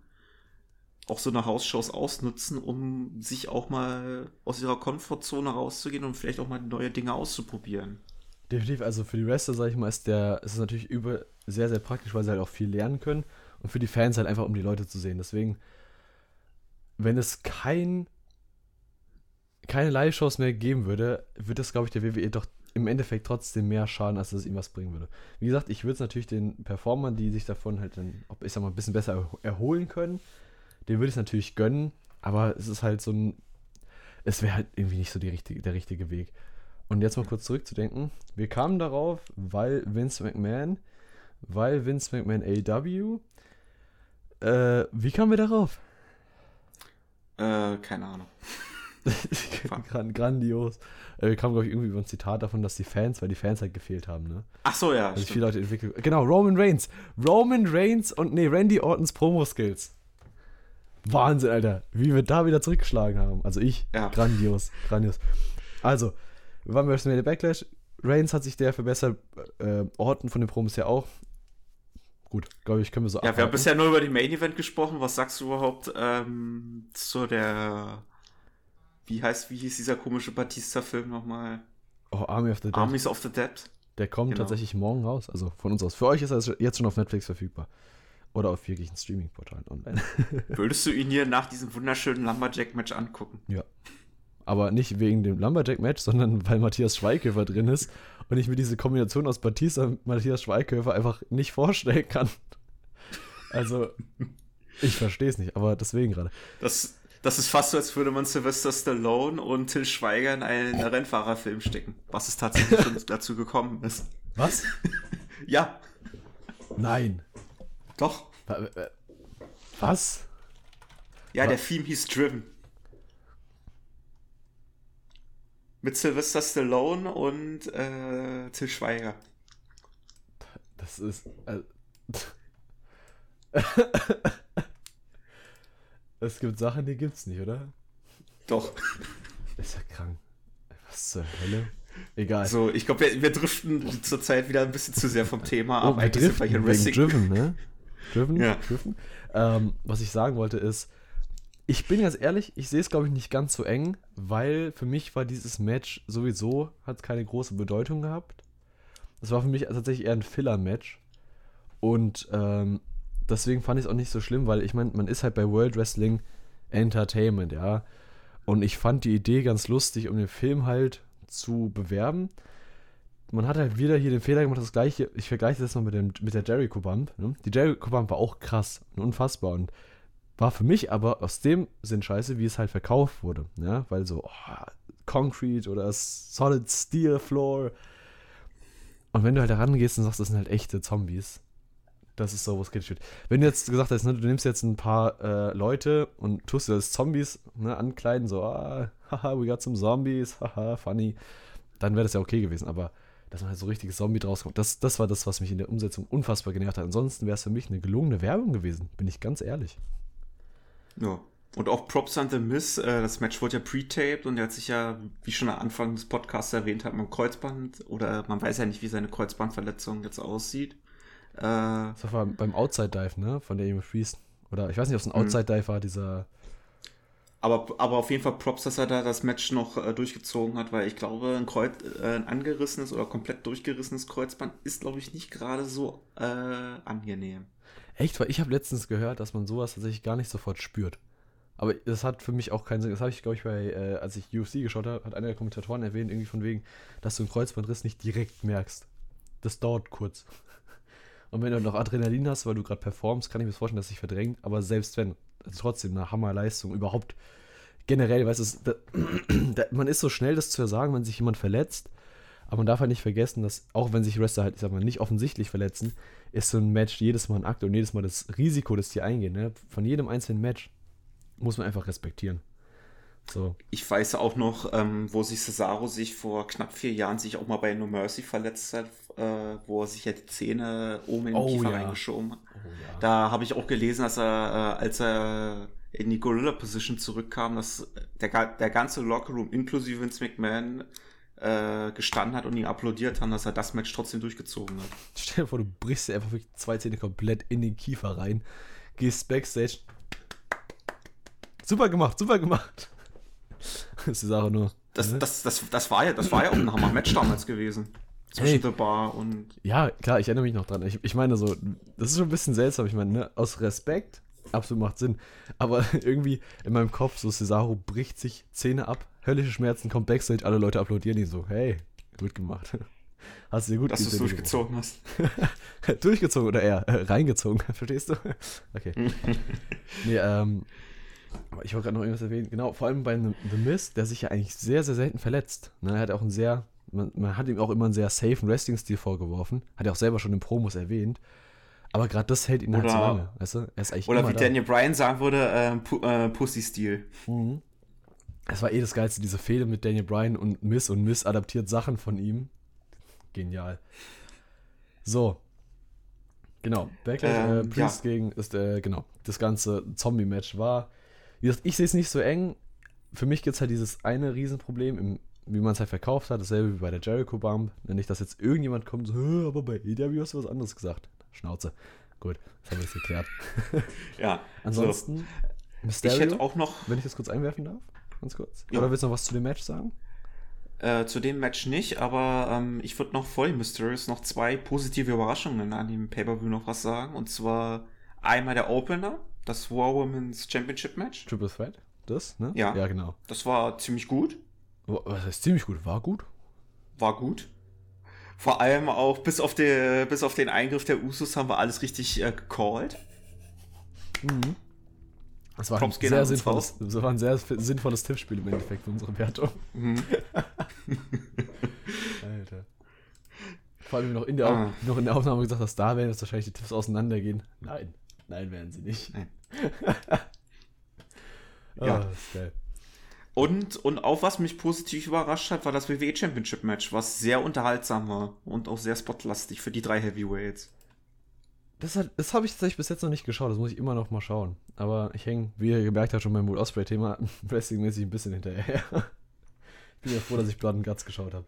auch so eine Hausshows ausnutzen, um sich auch mal aus ihrer Komfortzone rauszugehen und vielleicht auch mal neue Dinge auszuprobieren. Definitiv, also für die Wrestler, sag ich mal, ist der, ist es natürlich über, sehr, sehr praktisch, weil sie halt auch viel lernen können. Und für die Fans halt einfach, um die Leute zu sehen. Deswegen, wenn es kein, keine Live-Shows mehr geben würde, würde das, glaube ich, der WWE doch im Endeffekt trotzdem mehr schaden, als dass es ihm was bringen würde. Wie gesagt, ich würde es natürlich den Performern, die sich davon halt dann, ich sag mal, ein bisschen besser erholen können, den würde ich es natürlich gönnen, aber es ist halt so ein, es wäre halt irgendwie nicht so die richtige, der richtige Weg. Und jetzt mal kurz zurückzudenken. Wir kamen darauf, weil Vince McMahon, weil Vince McMahon AEW. Äh, wie kamen wir darauf? Äh, keine Ahnung. Grand, grandios. Äh, wir kamen, glaube ich, irgendwie über ein Zitat davon, dass die Fans, weil die Fans halt gefehlt haben, ne? Ach so, ja. Also viele Leute entwickelt. Genau, Roman Reigns. Roman Reigns und, nee, Randy Ortons Promo-Skills. Wahnsinn, Alter. Wie wir da wieder zurückgeschlagen haben. Also ich, ja. grandios, grandios. Also, wir waren bei WrestleMania Backlash. Reigns hat sich der verbessert. Äh, Orton von den Promos ja auch. Gut, glaube ich, können wir so Ja, abhalten. wir haben bisher nur über die Main Event gesprochen. Was sagst du überhaupt ähm, zu der. Wie heißt, wie hieß dieser komische Batista-Film nochmal? Oh, Army of the Dead. Armies of the Dead. Der kommt genau. tatsächlich morgen raus, also von uns aus. Für euch ist er jetzt schon auf Netflix verfügbar. Oder auf wirklichen Streaming-Portalen online. Würdest du ihn hier nach diesem wunderschönen Lumberjack-Match angucken? Ja. Aber nicht wegen dem Lumberjack-Match, sondern weil Matthias Schweighöfer drin ist und ich mir diese Kombination aus Batista und Matthias Schweighöfer einfach nicht vorstellen kann. Also, ich verstehe es nicht, aber deswegen gerade. Das, das ist fast so, als würde man Sylvester Stallone und Till Schweiger in einen Rennfahrerfilm stecken. Was es tatsächlich schon dazu gekommen ist. Was? ja. Nein. Doch. Was? Ja, der Theme hieß Driven. Mit Sylvester Stallone und äh, Till Schweiger. Das ist. Äh, es gibt Sachen, die gibt's nicht, oder? Doch. Ist ja krank. Was zur Hölle? Egal. So, ich glaube, wir, wir driften zurzeit wieder ein bisschen zu sehr vom Thema ab. Oh, wir driften hier Wrestling. Driven, ne? Driven? Ja. Driven. Ähm, was ich sagen wollte ist, ich bin ganz ehrlich, ich sehe es glaube ich nicht ganz so eng, weil für mich war dieses Match sowieso, hat keine große Bedeutung gehabt. Das war für mich tatsächlich eher ein Filler-Match. Und ähm, deswegen fand ich es auch nicht so schlimm, weil ich meine, man ist halt bei World Wrestling Entertainment, ja. Und ich fand die Idee ganz lustig, um den Film halt zu bewerben man hat halt wieder hier den Fehler gemacht, das gleiche, ich vergleiche das mal mit, dem, mit der Jericho Bump. Ne? Die Jericho Bump war auch krass und unfassbar und war für mich aber aus dem Sinn scheiße, wie es halt verkauft wurde. Ja? Weil so oh, Concrete oder Solid Steel Floor. Und wenn du halt da rangehst und sagst, das sind halt echte Zombies, das ist so, wo es wird. Wenn du jetzt gesagt hast, ne, du nimmst jetzt ein paar äh, Leute und tust dir das Zombies ne, ankleiden, so, ah, haha, we got some Zombies, haha, funny, dann wäre das ja okay gewesen. Aber dass man halt so richtiges Zombie draus kommt. Das, das war das, was mich in der Umsetzung unfassbar genervt hat. Ansonsten wäre es für mich eine gelungene Werbung gewesen, bin ich ganz ehrlich. Ja. Und auch Props an The Miss, äh, das Match wurde ja pre-taped und er hat sich ja, wie schon am Anfang des Podcasts erwähnt hat, mit Kreuzband oder man weiß ja nicht, wie seine Kreuzbandverletzung jetzt aussieht. Äh, das war beim Outside Dive, ne? Von der Amy Priest. Oder ich weiß nicht, ob es ein. Outside Dive war, dieser aber, aber auf jeden Fall Props, dass er da das Match noch äh, durchgezogen hat, weil ich glaube, ein, Kreuz, äh, ein angerissenes oder komplett durchgerissenes Kreuzband ist, glaube ich, nicht gerade so äh, angenehm. Echt? Weil ich habe letztens gehört, dass man sowas tatsächlich gar nicht sofort spürt. Aber das hat für mich auch keinen Sinn. Das habe ich, glaube ich, bei, äh, als ich UFC geschaut habe, hat einer der Kommentatoren erwähnt, irgendwie von wegen, dass du einen Kreuzbandriss nicht direkt merkst. Das dauert kurz. Und wenn du noch Adrenalin hast, weil du gerade performst, kann ich mir vorstellen, dass sich verdrängt. Aber selbst wenn, trotzdem eine Hammerleistung überhaupt generell, weißt du, man ist so schnell, das zu sagen, wenn sich jemand verletzt, aber man darf halt nicht vergessen, dass auch wenn sich Wrestler halt, ich sag mal, nicht offensichtlich verletzen, ist so ein Match jedes Mal ein Akt und jedes Mal das Risiko, das die eingehen, ne? von jedem einzelnen Match muss man einfach respektieren. So. Ich weiß auch noch, ähm, wo sich Cesaro sich vor knapp vier Jahren sich auch mal bei No Mercy verletzt hat, äh, wo er sich ja die Zähne oben in den oh, Kiefer ja. reingeschoben hat. Oh, ja. Da habe ich auch gelesen, dass er, äh, als er in die Gorilla Position zurückkam, dass der, der ganze Lockerroom inklusive Vince McMahon äh, gestanden hat und ihn applaudiert haben, dass er das Match trotzdem durchgezogen hat. Stell dir vor, du brichst dir einfach wirklich zwei Zähne komplett in den Kiefer rein, gehst backstage. Super gemacht, super gemacht. Das ist die Sache nur. Das, ne? das, das, das, war ja, das war ja auch ein Hammer-Match damals gewesen. Zwischen hey. The Bar und. Ja, klar, ich erinnere mich noch dran. Ich, ich meine so, das ist schon ein bisschen seltsam. Ich meine, ne, aus Respekt, absolut macht Sinn. Aber irgendwie in meinem Kopf, so Cesaro bricht sich Zähne ab, höllische Schmerzen, kommt Backstage, alle Leute applaudieren ihn so. Hey, gut gemacht. Hast du dir gut Dass du es durchgezogen hast. durchgezogen oder eher äh, reingezogen, verstehst du? okay. nee, ähm, ich wollte gerade noch irgendwas erwähnen. Genau, vor allem bei The Mist, der sich ja eigentlich sehr, sehr selten verletzt. Ne, er hat auch einen sehr, man, man hat ihm auch immer einen sehr safen Wrestling-Stil vorgeworfen. Hat er auch selber schon in Promos erwähnt. Aber gerade das hält ihn oder, halt so lange, weißt du? Er ist eigentlich oder wie da. Daniel Bryan sagen würde, äh, Pu äh, Pussy-Stil. Mhm. Es war eh das Geilste, diese Fehde mit Daniel Bryan und Miss und Miss adaptiert Sachen von ihm. Genial. So. Genau. Backlash, äh, Ähm, Priest gegen, ist, äh, genau. Das ganze Zombie-Match war. Wie gesagt, ich sehe es nicht so eng. Für mich gibt es halt dieses eine Riesenproblem, im, wie man es halt verkauft hat. Dasselbe wie bei der Jericho-Bump. Nicht, dass jetzt irgendjemand kommt und so, "Hä, aber bei EW hast du was anderes gesagt. Schnauze. Gut, das haben wir jetzt geklärt. Ja. Ansonsten, So. Mysterio, Ich hätte auch noch wenn ich das kurz einwerfen darf, ganz kurz. Ja. Oder willst du noch was zu dem Match sagen? äh, zu dem Match nicht, aber ähm, ich würde noch voll Mysterious noch zwei positive Überraschungen an dem Pay-Per-View noch was sagen. Und zwar einmal der Opener, das War Women's Championship Match. Triple Threat? Das, ne? Ja. Ja, genau. Das war ziemlich gut. Was heißt ziemlich gut? War gut? War gut. Vor allem auch bis auf, die, bis auf den Eingriff der Usos haben wir alles richtig äh, gecallt. Das war ein sehr sinnvolles, das war ein sehr sinnvolles Tippspiel im Endeffekt für unsere Wertung. Mhm. Alter. Vor allem noch in, der, Ah. noch in der Aufnahme gesagt hast, da werden jetzt wahrscheinlich die Tipps auseinandergehen. Nein. Nein, werden sie nicht. Nein. Ah, Ja. das ist geil. Und, und auch was mich positiv überrascht hat, war das WWE Championship Match, was sehr unterhaltsam war und auch sehr spotlastig für die drei Heavyweights. Das, das habe ich tatsächlich bis jetzt noch nicht geschaut, das muss ich immer noch mal sauchen. Aber ich hänge, wie ihr gemerkt habt, schon beim Will Osprey-Thema Wrestling-mäßig ein bisschen hinterher. bin ja froh, dass ich Blood and Guts geschaut habe.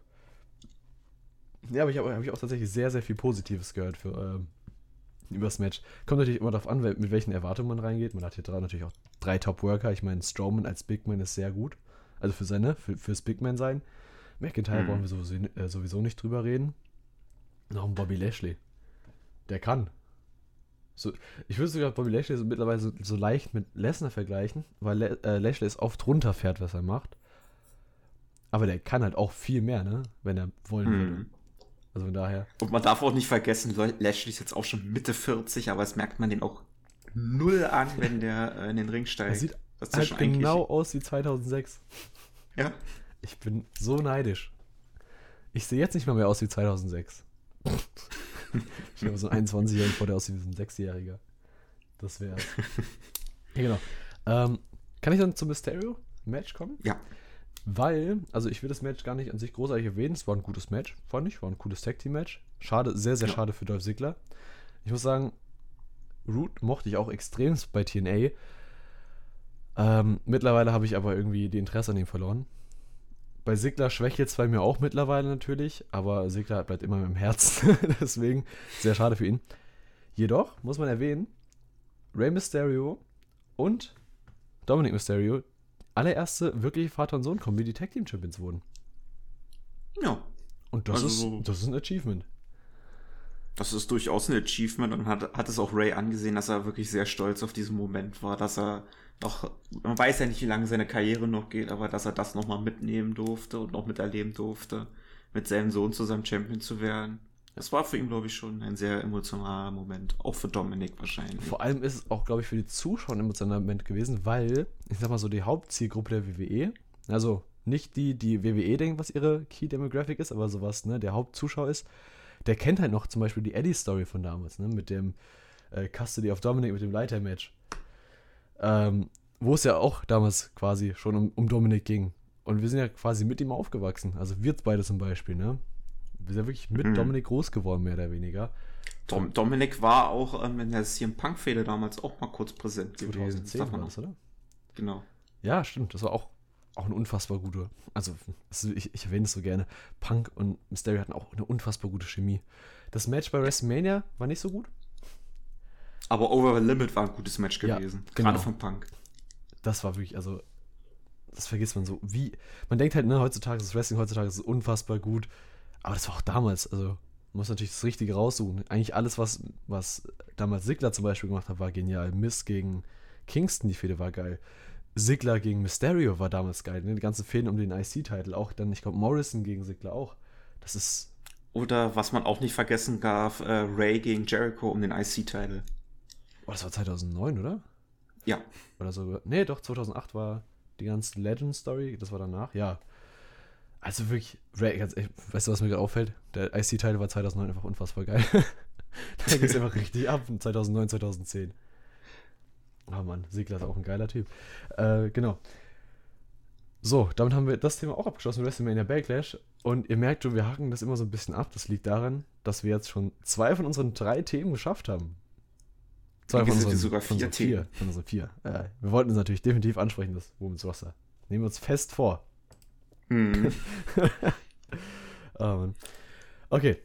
Ja, aber ich habe hab ich auch tatsächlich sehr, sehr viel Positives gehört für, ähm, über das Match. Kommt natürlich immer darauf an, mit welchen Erwartungen man reingeht. Man hat hier dran natürlich auch drei Top-Worker. Ich meine, Strowman als Big Man ist sehr gut. Also für seine, für, fürs Big Man sein. McIntyre Mhm. wollen wir sowieso, äh, sowieso nicht drüber reden. Noch ein Bobby Lashley. Der kann. So, ich würde sogar Bobby Lashley so mittlerweile so, so leicht mit Lesnar vergleichen, weil Le äh, Lashley ist oft runterfährt, was er macht. Aber der kann halt auch viel mehr, ne? Wenn er wollen würde. Also von daher. Und man darf auch nicht vergessen, Le- Lashley ist jetzt auch schon Mitte 40, aber es merkt man den auch null an, wenn der äh, in den Ring Er steigt. sieht das ist ja halt genau aus wie 2006. Ja. Ich bin so neidisch. Ich sehe jetzt nicht mal mehr aus wie 2006. ich glaube, so ein 21-Jähriger vor der aus wie ein 6-Jähriger. Das wäre. ja, genau. Ähm, kann ich dann zum Mysterio-Match kommen? Ja. Weil, also ich will das Match gar nicht an sich großartig erwähnen. Es war ein gutes Match, fand ich. War ein cooles Tag-Team-Match. Schade, sehr, sehr Ja. schade für Dolph Ziggler. Ich muss sagen, Root mochte ich auch extremst bei TNA. Ähm, mittlerweile habe ich aber irgendwie die Interesse an ihm verloren. Bei Sigler schwächelt es bei mir auch mittlerweile natürlich, aber Sigler bleibt immer im Herzen. Deswegen sehr schade für ihn. Jedoch muss man erwähnen, Rey Mysterio und Dominic Mysterio allererste wirkliche Vater- und Sohn-Kombi, die Tag Team Champions wurden. Ja. Und das, Also- ist, das ist ein Achievement. Das ist durchaus ein Achievement und hat, hat es auch Ray angesehen, dass er wirklich sehr stolz auf diesen Moment war, dass er noch, man weiß ja nicht, wie lange seine Karriere noch geht, aber dass er das nochmal mitnehmen durfte und noch miterleben durfte, mit seinem Sohn zusammen Champion zu werden. Das war für ihn, glaube ich, schon ein sehr emotionaler Moment. Auch für Dominik wahrscheinlich. Vor allem ist es auch, glaube ich, für die Zuschauer ein emotionaler Moment gewesen, weil, ich sag mal so, die Hauptzielgruppe der WWE, also nicht die, die WWE denkt, was ihre Key Demographic ist, aber sowas, ne, der Hauptzuschauer ist, der kennt halt noch zum Beispiel die Eddie-Story von damals, ne, mit dem äh, Custody of Dominic, mit dem Leiter-Match. Ähm, wo es ja auch damals quasi schon um, um Dominic ging. Und wir sind ja quasi mit ihm aufgewachsen. Also wir beide zum Beispiel, ne? Wir sind ja wirklich mit Mhm. Dominik groß geworden, mehr oder weniger. Dom Dominik war auch ähm, in der CM Punk-Fehde damals auch mal kurz präsent. gewesen. Das 2010 darf war das, oder? Genau. Ja, stimmt. Das war auch, auch eine unfassbar gute. Also, das, ich, ich erwähne es so gerne. Punk und Mysterio hatten auch eine unfassbar gute Chemie. Das Match bei WrestleMania war nicht so gut. Aber Over the Limit war ein gutes Match Ja, gewesen. genau. Gerade von Punk. Das war wirklich, also, das vergisst man so. Wie, man denkt halt, ne, heutzutage ist das Wrestling, heutzutage ist es unfassbar gut. Aber das war auch damals, also, man muss natürlich das Richtige raussuchen. Eigentlich alles, was, was damals Sigler zum Beispiel gemacht hat, war genial. Miss gegen Kingston, die Fehde war geil. Sigler gegen Mysterio war damals geil. Ne? Die ganzen Fäden um den IC-Titel. Auch dann, ich glaube, Morrison gegen Sigler auch. Das ist. Oder was man auch nicht vergessen darf, äh, Ray gegen Jericho um den IC-Titel. Oh, das war 2009, oder? Ja. Oder so. Nee, doch, 2008 war die ganze Legend-Story. Das war danach, ja. Also wirklich, ganz ehrlich, weißt du, was mir gerade auffällt? Der IC-Titel war 2009 einfach unfassbar geil. da ging es einfach richtig ab. 2009, 2010. Oh Mann, Sigler ist auch ein geiler Typ. Äh, genau. So, damit haben wir das Thema auch abgeschlossen, WrestleMania Backlash. Und ihr merkt schon, wir hacken das immer so ein bisschen ab. Das liegt daran, dass wir jetzt schon zwei von unseren drei Themen geschafft haben. Zwei von unseren, sogar vier, von vier, von unseren vier. Äh, wir wollten es natürlich definitiv ansprechen, das Women's Roster. Nehmen wir uns fest vor. Hm. oh. Okay.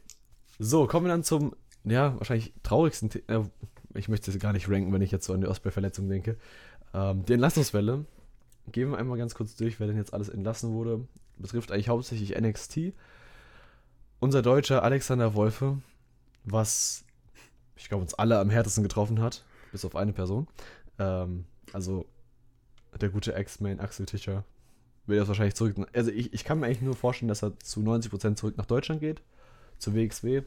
So, kommen wir dann zum, ja, wahrscheinlich traurigsten Thema. Äh, ich möchte es gar nicht ranken, wenn ich jetzt so an die Osprey-Verletzung denke. Ähm, die Entlassungswelle. Gehen wir einmal ganz kurz durch, wer denn jetzt alles entlassen wurde. Betrifft eigentlich hauptsächlich NXT. Unser deutscher Alexander Wolfe, was ich glaube, uns alle am härtesten getroffen hat, bis auf eine Person. Ähm, also der gute Ex-Main Axel Tischer will das wahrscheinlich zurück. Also ich, ich kann mir eigentlich nur vorstellen, dass er zu 90% zurück nach Deutschland geht, zur WXW.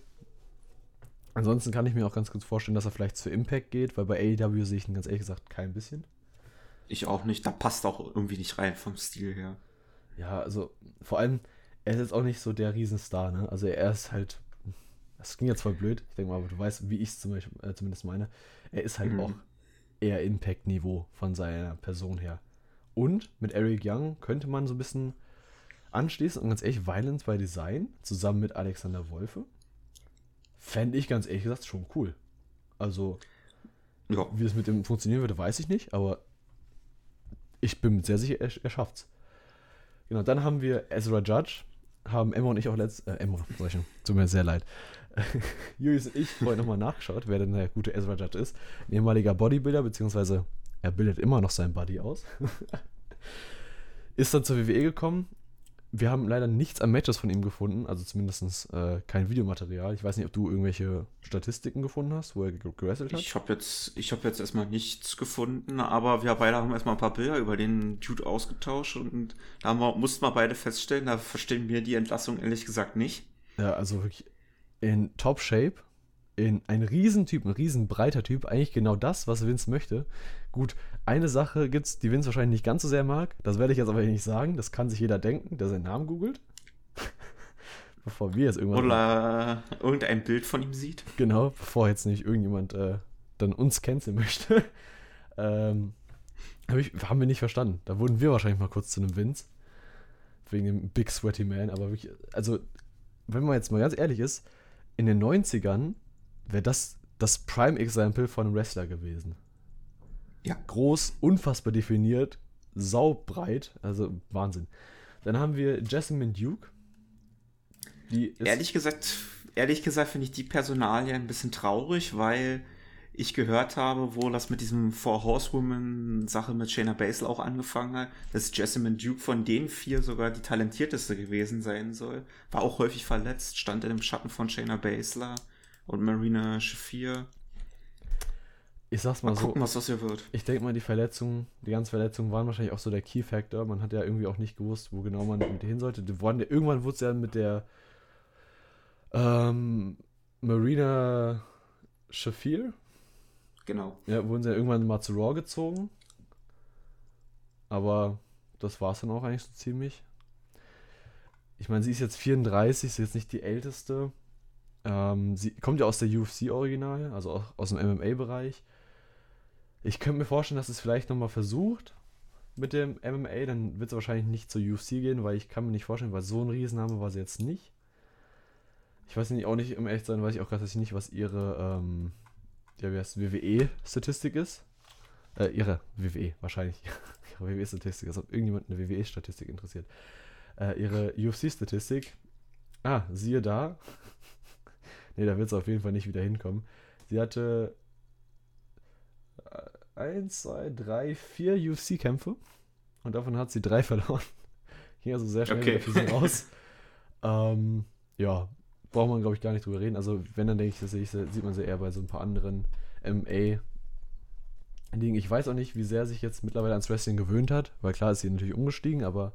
Ansonsten kann ich mir auch ganz gut vorstellen, dass er vielleicht zu Impact geht, weil bei AEW sehe ich ihn ganz ehrlich gesagt kein bisschen. Ich auch nicht, da passt auch irgendwie nicht rein vom Stil her. Ja, also vor allem, er ist jetzt auch nicht so der Riesenstar, ne? Also er ist halt das ging jetzt voll blöd. Ich denke mal, aber du weißt, wie ich es zum äh, zumindest meine. Er ist halt mhm. auch eher Impact-Niveau von seiner Person her. Und mit Eric Young könnte man so ein bisschen anschließen und ganz ehrlich, Violence by Design zusammen mit Alexander Wolfe fände ich ganz ehrlich gesagt schon cool. Also, ja. wie es mit dem funktionieren würde, weiß ich nicht, aber ich bin sehr sicher, er, er schafft's. Genau, dann haben wir Ezra Judge, haben Emma und ich auch letzt, äh, Emma, schon, tut mir sehr leid. Julius und ich vorhin nochmal nachgeschaut, wer denn der gute Ezra Judge ist. Ein ehemaliger Bodybuilder, beziehungsweise er bildet immer noch sein Body aus. ist dann zur WWE gekommen. Wir haben leider nichts an Matches von ihm gefunden, also zumindest äh, kein Videomaterial. Ich weiß nicht, ob du irgendwelche Statistiken gefunden hast, wo er gewrestelt hat. Ich habe jetzt, hab jetzt erstmal nichts gefunden, aber wir beide haben erstmal ein paar Bilder über den Dude ausgetauscht und da wir, mussten wir beide feststellen, da verstehen wir die Entlassung ehrlich gesagt nicht. Ja, also wirklich in Top-Shape, in ein Riesentyp, ein riesenbreiter Typ, eigentlich genau das, was Vince möchte. Gut, eine Sache gibt es, die Vince wahrscheinlich nicht ganz so sehr mag, das werde ich jetzt aber nicht sagen, das kann sich jeder denken, der seinen Namen googelt. bevor wir jetzt irgendwann. Oder irgendein Bild von ihm sieht. Genau, bevor jetzt nicht irgendjemand äh, dann uns canceln möchte. ähm, hab ich, haben wir nicht verstanden. Da wurden wir wahrscheinlich mal kurz zu einem Vince. Wegen dem Big Sweaty Man, aber wirklich, also, wenn man jetzt mal ganz ehrlich ist, in den 90ern wäre das das Prime-Example von einem Wrestler gewesen. Ja. Groß, unfassbar definiert, saubreit, also Wahnsinn. Dann haben wir Jessamine Duke. Die ehrlich gesagt, ehrlich gesagt finde ich die Personalie ein bisschen traurig, weil ich gehört habe, wo das mit diesem Four Horsewoman Sache mit Shayna Baszler auch angefangen hat, dass Jessamine Duke von den vier sogar die talentierteste gewesen sein soll. War auch häufig verletzt, stand in dem Schatten von Shayna Baszler und Marina Shafir. Ich sag's mal, mal so. gucken, was das hier wird. Ich denke mal, die Verletzungen, die ganzen Verletzungen waren wahrscheinlich auch so der Key Factor. Man hat ja irgendwie auch nicht gewusst, wo genau man mit hin sollte. Irgendwann wurde es ja mit der ähm, Marina Shafir, Genau. Ja, wurden sie ja irgendwann mal zu Raw gezogen. Aber das war es dann auch eigentlich so ziemlich. Ich meine, sie ist jetzt 34, sie ist jetzt nicht die älteste. Ähm, sie kommt ja aus der UFC-Original, also auch aus dem MMA-Bereich. Ich könnte mir vorstellen, dass es vielleicht nochmal versucht mit dem MMA. Dann wird es wahrscheinlich nicht zur UFC gehen, weil ich kann mir nicht vorstellen, weil so ein Riesenname war sie jetzt nicht. Ich weiß nicht, auch nicht, um echt sein, weiß ich auch gerade nicht, was ihre ähm, ja, WWE-Statistik ist. Äh, ihre WWE, wahrscheinlich. ihre WWE-Statistik, als ob irgendjemand eine WWE-Statistik interessiert. Äh, ihre UFC-Statistik. Ah, siehe da. Ne, da wird es auf jeden Fall nicht wieder hinkommen. Sie hatte 1, 2, 3, 4 UFC-Kämpfe und davon hat sie drei verloren. Ging also sehr schnell okay. für sie raus. ähm, ja, braucht man, glaube ich, gar nicht drüber reden. Also, wenn, dann denke ich, das sieht man sie eher bei so ein paar anderen MA liegen. Ich weiß auch nicht, wie sehr sich jetzt mittlerweile ans Wrestling gewöhnt hat, weil klar ist sie natürlich umgestiegen, aber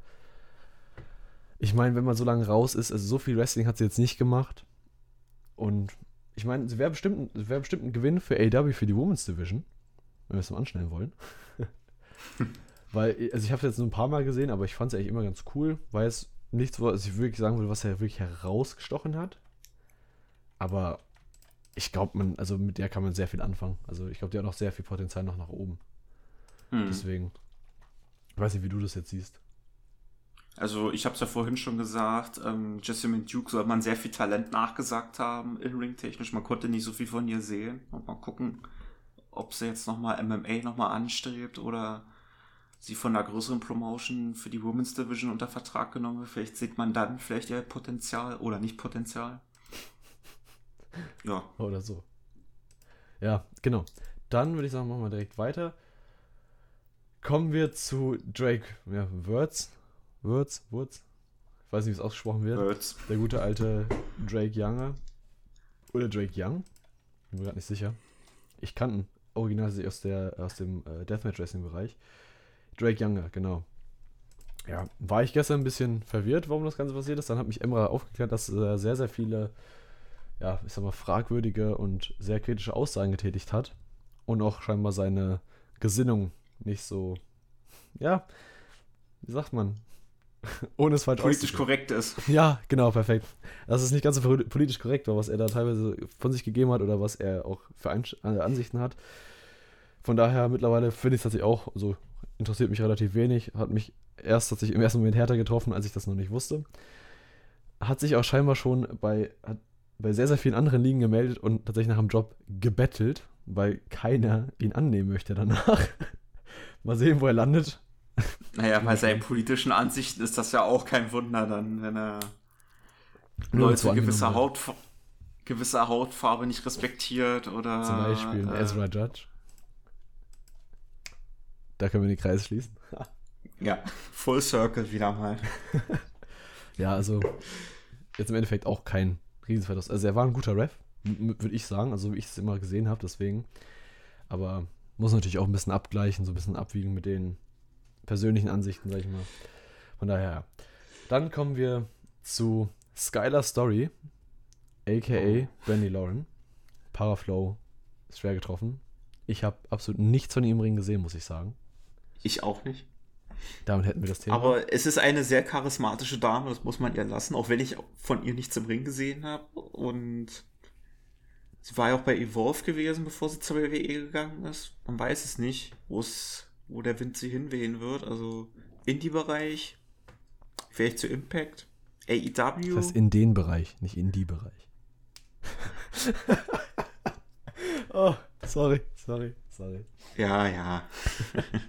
ich meine, wenn man so lange raus ist, also so viel Wrestling hat sie jetzt nicht gemacht. Und ich meine, sie wäre bestimmt, wär bestimmt ein Gewinn für AW für die Women's Division, wenn wir es mal anschneiden wollen. weil, also ich habe es jetzt nur ein paar Mal gesehen, aber ich fand es eigentlich immer ganz cool, weil es nichts, was ich wirklich sagen würde, was er wirklich herausgestochen hat. Aber ich glaube, man, also mit der kann man sehr viel anfangen. Also ich glaube, die hat noch sehr viel Potenzial noch nach oben. Hm. Deswegen, ich weiß nicht, wie du das jetzt siehst. Also ich habe es ja vorhin schon gesagt, ähm, Jessamine Duke soll man sehr viel Talent nachgesagt haben, in-ring technisch. Man konnte nicht so viel von ihr sehen. Und mal gucken, ob sie jetzt nochmal MMA nochmal anstrebt oder sie von einer größeren Promotion für die Women's Division unter Vertrag genommen wird. Vielleicht sieht man dann vielleicht ihr Potenzial oder nicht Potenzial. Ja. Oder so. Ja, genau. Dann würde ich sagen, machen wir direkt weiter. Kommen wir zu Drake ja, Words. Words, Words. Ich weiß nicht, wie es ausgesprochen wird. Words. Der gute alte Drake Younger. Oder Drake Young. Bin mir gerade nicht sicher. Ich kannte original aus, der, aus dem äh, Deathmatch Wrestling Bereich. Drake Younger, genau. Ja, war ich gestern ein bisschen verwirrt, warum das Ganze passiert ist. Dann hat mich Emra aufgeklärt, dass er sehr, sehr viele ja, ich sag mal, fragwürdige und sehr kritische Aussagen getätigt hat und auch scheinbar seine Gesinnung nicht so, ja, wie sagt man, ohne es falsch Politisch korrekt ist. Ja, genau, perfekt. Dass es nicht ganz so politisch korrekt war, was er da teilweise von sich gegeben hat oder was er auch für äh, Ansichten hat. Von daher mittlerweile finde ich es tatsächlich auch, also interessiert mich relativ wenig, hat mich erst tatsächlich im ersten Moment härter getroffen, als ich das noch nicht wusste. Hat sich auch scheinbar schon bei, bei sehr, sehr vielen anderen Ligen gemeldet und tatsächlich nach einem Job gebettelt, weil keiner ihn annehmen möchte danach. Mal sehen, wo er landet. Naja, bei seinen politischen Ansichten ist das ja auch kein Wunder dann, wenn er Leute gewisser, Haut, gewisser Hautfarbe nicht respektiert oder. Zum Beispiel äh, Ezra Judge. Da können wir den Kreis schließen. ja, Full Circle wieder mal. ja, also jetzt im Endeffekt auch kein Riesenverlust. Also er war ein guter Ref, würde ich sagen, also wie ich es immer gesehen habe, deswegen. Aber muss natürlich auch ein bisschen abgleichen, so ein bisschen abwiegen mit den persönlichen Ansichten, sag ich mal. Von daher, ja. Dann kommen wir zu Skylar Story, aka oh. Brandy Lauren. Paraflow ist schwer getroffen. Ich habe absolut nichts von ihm im Ring gesehen, muss ich sagen. Ich auch nicht. Damit hätten wir das Thema. Aber es ist eine sehr charismatische Dame, das muss man ihr lassen, auch wenn ich von ihr nichts im Ring gesehen habe. Und sie war ja auch bei Evolve gewesen, bevor sie zur WWE gegangen ist. Man weiß es nicht, wo wo der Wind sie hinwehen wird. Also Indie-Bereich, vielleicht zu Impact, AEW. Das heißt in den Bereich, nicht in die Bereich. oh, sorry, sorry, sorry. Ja, ja.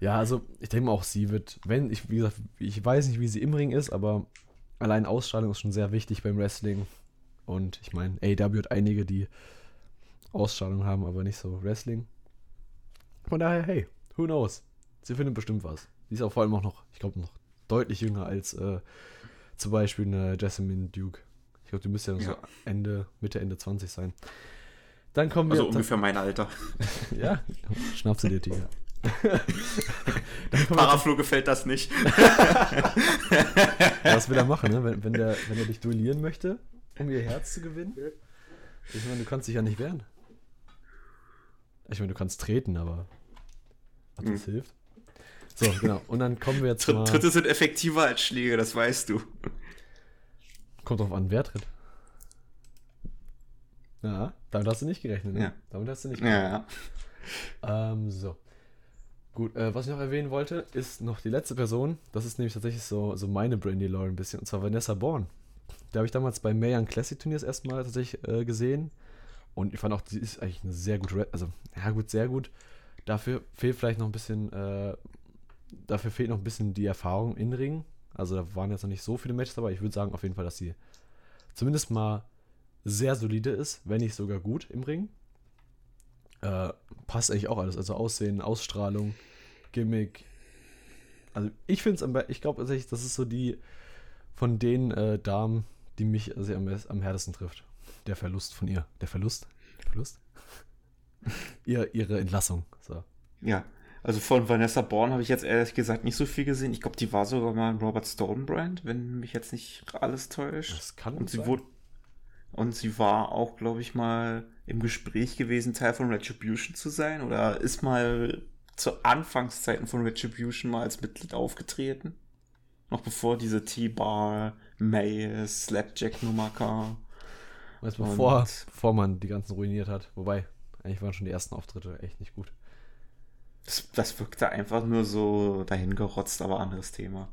Ja, also ich denke mal auch sie wird, wenn, ich, wie gesagt, ich weiß nicht, wie sie im Ring ist, aber allein Ausstrahlung ist schon sehr wichtig beim Wrestling. Und ich meine, AW hat einige, die Ausstrahlung haben, aber nicht so Wrestling. Von daher, hey, who knows? Sie findet bestimmt was. Sie ist auch vor allem auch noch, ich glaube, noch deutlich jünger als äh, zum Beispiel eine Jessamine Duke. Ich glaube, die müsste ja, ja. so Ende, Mitte, Ende 20 sein. Dann kommen wir. Also ungefähr mein Alter. ja, schnapp sie dir, Tiger. Paraflo gefällt das nicht. Was will er machen, ne? wenn, wenn, der, wenn er dich duellieren möchte, um ihr Herz zu gewinnen? Ich meine, du kannst dich ja nicht wehren. Ich meine, du kannst treten, aber ob das hm. hilft? So, genau. Und dann kommen wir jetzt mal... Tritte sind effektiver als Schläge, das weißt du. Kommt drauf an, wer tritt. Ja, damit hast du nicht gerechnet, ne? Ja. Damit hast du nicht gerechnet. Ja. Ähm, so. Gut, äh, was ich noch erwähnen wollte, ist noch die letzte Person. Das ist nämlich tatsächlich so, so meine Brandy Lore ein bisschen, und zwar Vanessa Bourne. Da habe ich damals bei Mayan Classic Turniers erstmal tatsächlich äh, gesehen. Und ich fand auch, die ist eigentlich eine sehr gute, also, ja gut, sehr gut. Dafür fehlt vielleicht noch ein bisschen, äh, dafür fehlt noch ein bisschen die Erfahrung in Ring. Also da waren jetzt noch nicht so viele Matches dabei. Ich würde sagen auf jeden Fall, dass sie zumindest mal sehr solide ist, wenn nicht sogar gut im Ring. Äh, passt eigentlich auch alles. Also Aussehen, Ausstrahlung, Gimmick. Also ich finde es ich glaube tatsächlich, das ist so die von den äh, Damen, die mich also am, am härtesten trifft. Der Verlust von ihr. Der Verlust? Der Verlust? Ihr, ihre Entlassung. So. Ja, also von Vanessa Bourne habe ich jetzt ehrlich gesagt nicht so viel gesehen. Ich glaube, die war sogar mal ein Robert Stone Brand, wenn mich jetzt nicht alles täuscht. Das kann und sie sein. wurde und sie war auch, glaube ich, mal im Gespräch gewesen, Teil von Retribution zu sein oder ist mal zu Anfangszeiten von Retribution mal als Mitglied aufgetreten. Noch bevor diese T-Bar, May, Slapjack-Nummer kam. Weißt, bevor, bevor man die ganzen ruiniert hat. Wobei, eigentlich waren schon die ersten Auftritte echt nicht gut. Das, das wirkte einfach nur so dahingerotzt, aber anderes Thema.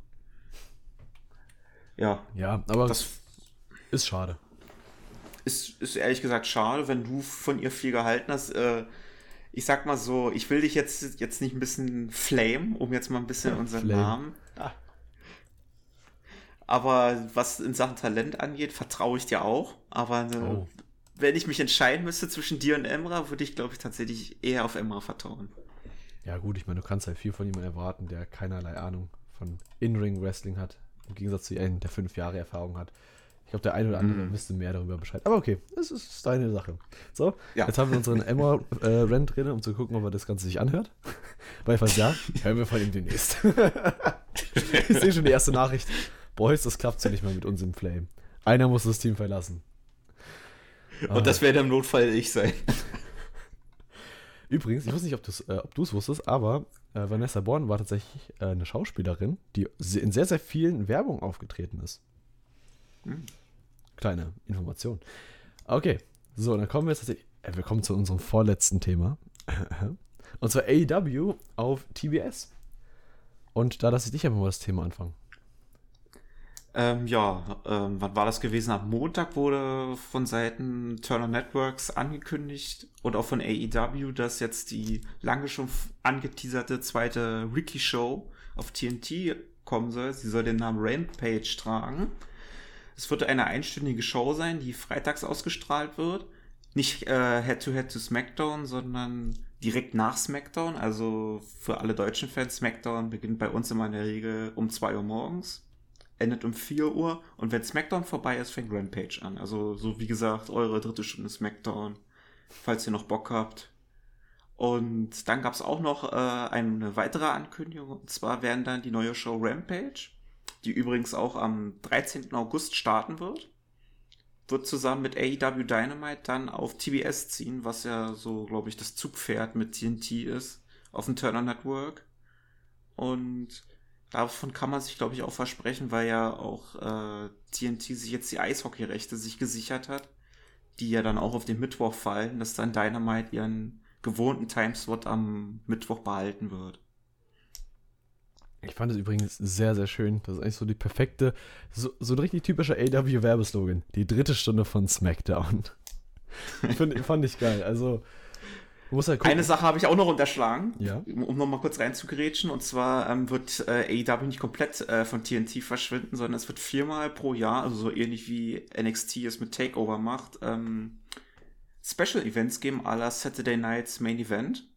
Ja, Ja, aber das ist schade. ist, ist ehrlich gesagt schade, wenn du von ihr viel gehalten hast. Äh, ich sag mal so, ich will dich jetzt, jetzt nicht ein bisschen flame, um jetzt mal ein bisschen Ja, unseren flame. Namen. Aber was in Sachen Talent angeht, vertraue ich dir auch. Aber äh, Oh. Wenn ich mich entscheiden müsste zwischen dir und Emra, würde ich, glaube ich, tatsächlich eher auf Emra vertrauen. Ja, gut, ich meine, du kannst halt viel von jemandem erwarten, der keinerlei Ahnung von In-Ring-Wrestling hat. Im Gegensatz zu einem, der fünf Jahre Erfahrung hat. Ich glaube, der eine oder andere Mhm. wüsste mehr darüber Bescheid. Aber okay, das ist deine Sache. So, Ja. jetzt haben wir unseren Emma-Rent drin, um zu gucken, ob er das Ganze sich anhört. Weil falls ja, hören wir von ihm demnächst. ich sehe schon die erste Nachricht. Boys, das klappt so nicht mehr mit uns im Flame. Einer muss das Team verlassen. Ah. Und das werde im Notfall ich sein. Übrigens, ich weiß nicht, ob, äh, du es wusstest, aber äh, Vanessa Bourne war tatsächlich äh, eine Schauspielerin, die in sehr, sehr vielen Werbungen aufgetreten ist. Hm. Kleine Information. Okay, so, dann kommen wir jetzt tatsächlich, äh, wir kommen zu unserem vorletzten Thema. Und zwar AEW auf TBS. Und da lasse ich dich einfach mal das Thema anfangen. Ähm, ja, ähm, wann war das gewesen? Am Montag wurde von Seiten Turner Networks angekündigt und auch von AEW, dass jetzt die lange schon angeteaserte zweite Ricky Show auf TNT kommen soll. Sie soll den Namen Rampage tragen. Es wird eine einstündige Show sein, die freitags ausgestrahlt wird. Nicht äh, Head-to-Head zu SmackDown, sondern direkt nach SmackDown. Also für alle deutschen Fans, SmackDown beginnt bei uns immer in der Regel um 2 Uhr morgens endet um 4 Uhr und wenn SmackDown vorbei ist, fängt Rampage an. Also so wie gesagt, eure dritte Stunde SmackDown, falls ihr noch Bock habt. Und dann gab es auch noch äh, eine weitere Ankündigung, und zwar werden dann die neue Show Rampage, die übrigens auch am 13. August starten wird, wird zusammen mit AEW Dynamite dann auf TBS ziehen, was ja so, glaube ich, das Zugpferd mit TNT ist, auf dem Turner Network. Und Davon kann man sich, glaube ich, auch versprechen, weil ja auch äh, TNT sich jetzt die Eishockeyrechte sich gesichert hat, die ja dann auch auf den Mittwoch fallen, dass dann Dynamite ihren gewohnten Timeslot am Mittwoch behalten wird. Ich fand es übrigens sehr, sehr schön. Das ist eigentlich so die perfekte, so, so ein richtig typischer AW-Werbeslogan. Die dritte Stunde von SmackDown. Find, fand ich geil. Also, halt. Eine Sache habe ich auch noch unterschlagen, Ja. um, um nochmal kurz reinzugrätschen. Und zwar ähm, wird äh, AEW nicht komplett äh, von TNT verschwinden, sondern es wird viermal pro Jahr, also so ähnlich wie NXT es mit Takeover macht, ähm, Special Events geben, la Saturday Nights Main Event,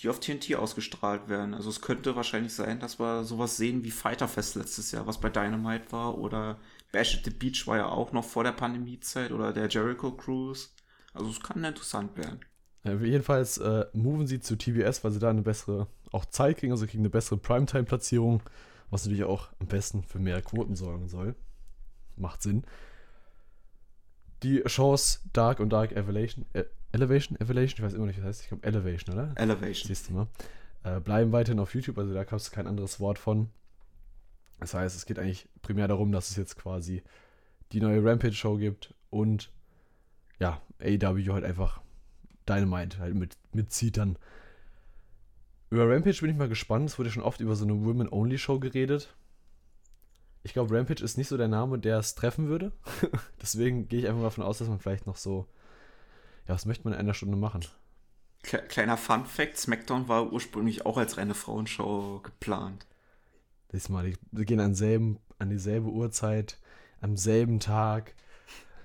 die auf TNT ausgestrahlt werden. Also es könnte wahrscheinlich sein, dass wir sowas sehen wie Fighter Fest letztes Jahr, was bei Dynamite war, oder Bash at the Beach war ja auch noch vor der Pandemiezeit, oder der Jericho Cruise. Also es kann interessant werden. Ja, jedenfalls äh, moven sie zu TBS, weil sie da eine bessere auch Zeit kriegen, also kriegen eine bessere Primetime-Platzierung, was natürlich auch am besten für mehr Quoten sorgen soll. Macht Sinn. Die Shows Dark und Dark Elevation, äh, Elevation, Elevation, ich weiß immer nicht, was heißt, ich glaube Elevation, oder? Elevation. Siehst du mal. Äh, bleiben weiterhin auf YouTube, also da kannst du kein anderes Wort von. Das heißt, es geht eigentlich primär darum, dass es jetzt quasi die neue Rampage-Show gibt und ja, AEW halt einfach Dynamite halt mit, mitzieht dann. Über Rampage bin ich mal gespannt. Es wurde schon oft über so eine Women-Only-Show geredet. Ich glaube, Rampage ist nicht so der Name, der es treffen würde. Deswegen gehe ich einfach mal davon aus, dass man vielleicht noch so. Ja, was möchte man in einer Stunde machen? Kle- Kleiner Fun Fact: SmackDown war ursprünglich auch als reine Frauenshow geplant. Diesmal, die, die gehen an, selben, an dieselbe Uhrzeit, am selben Tag,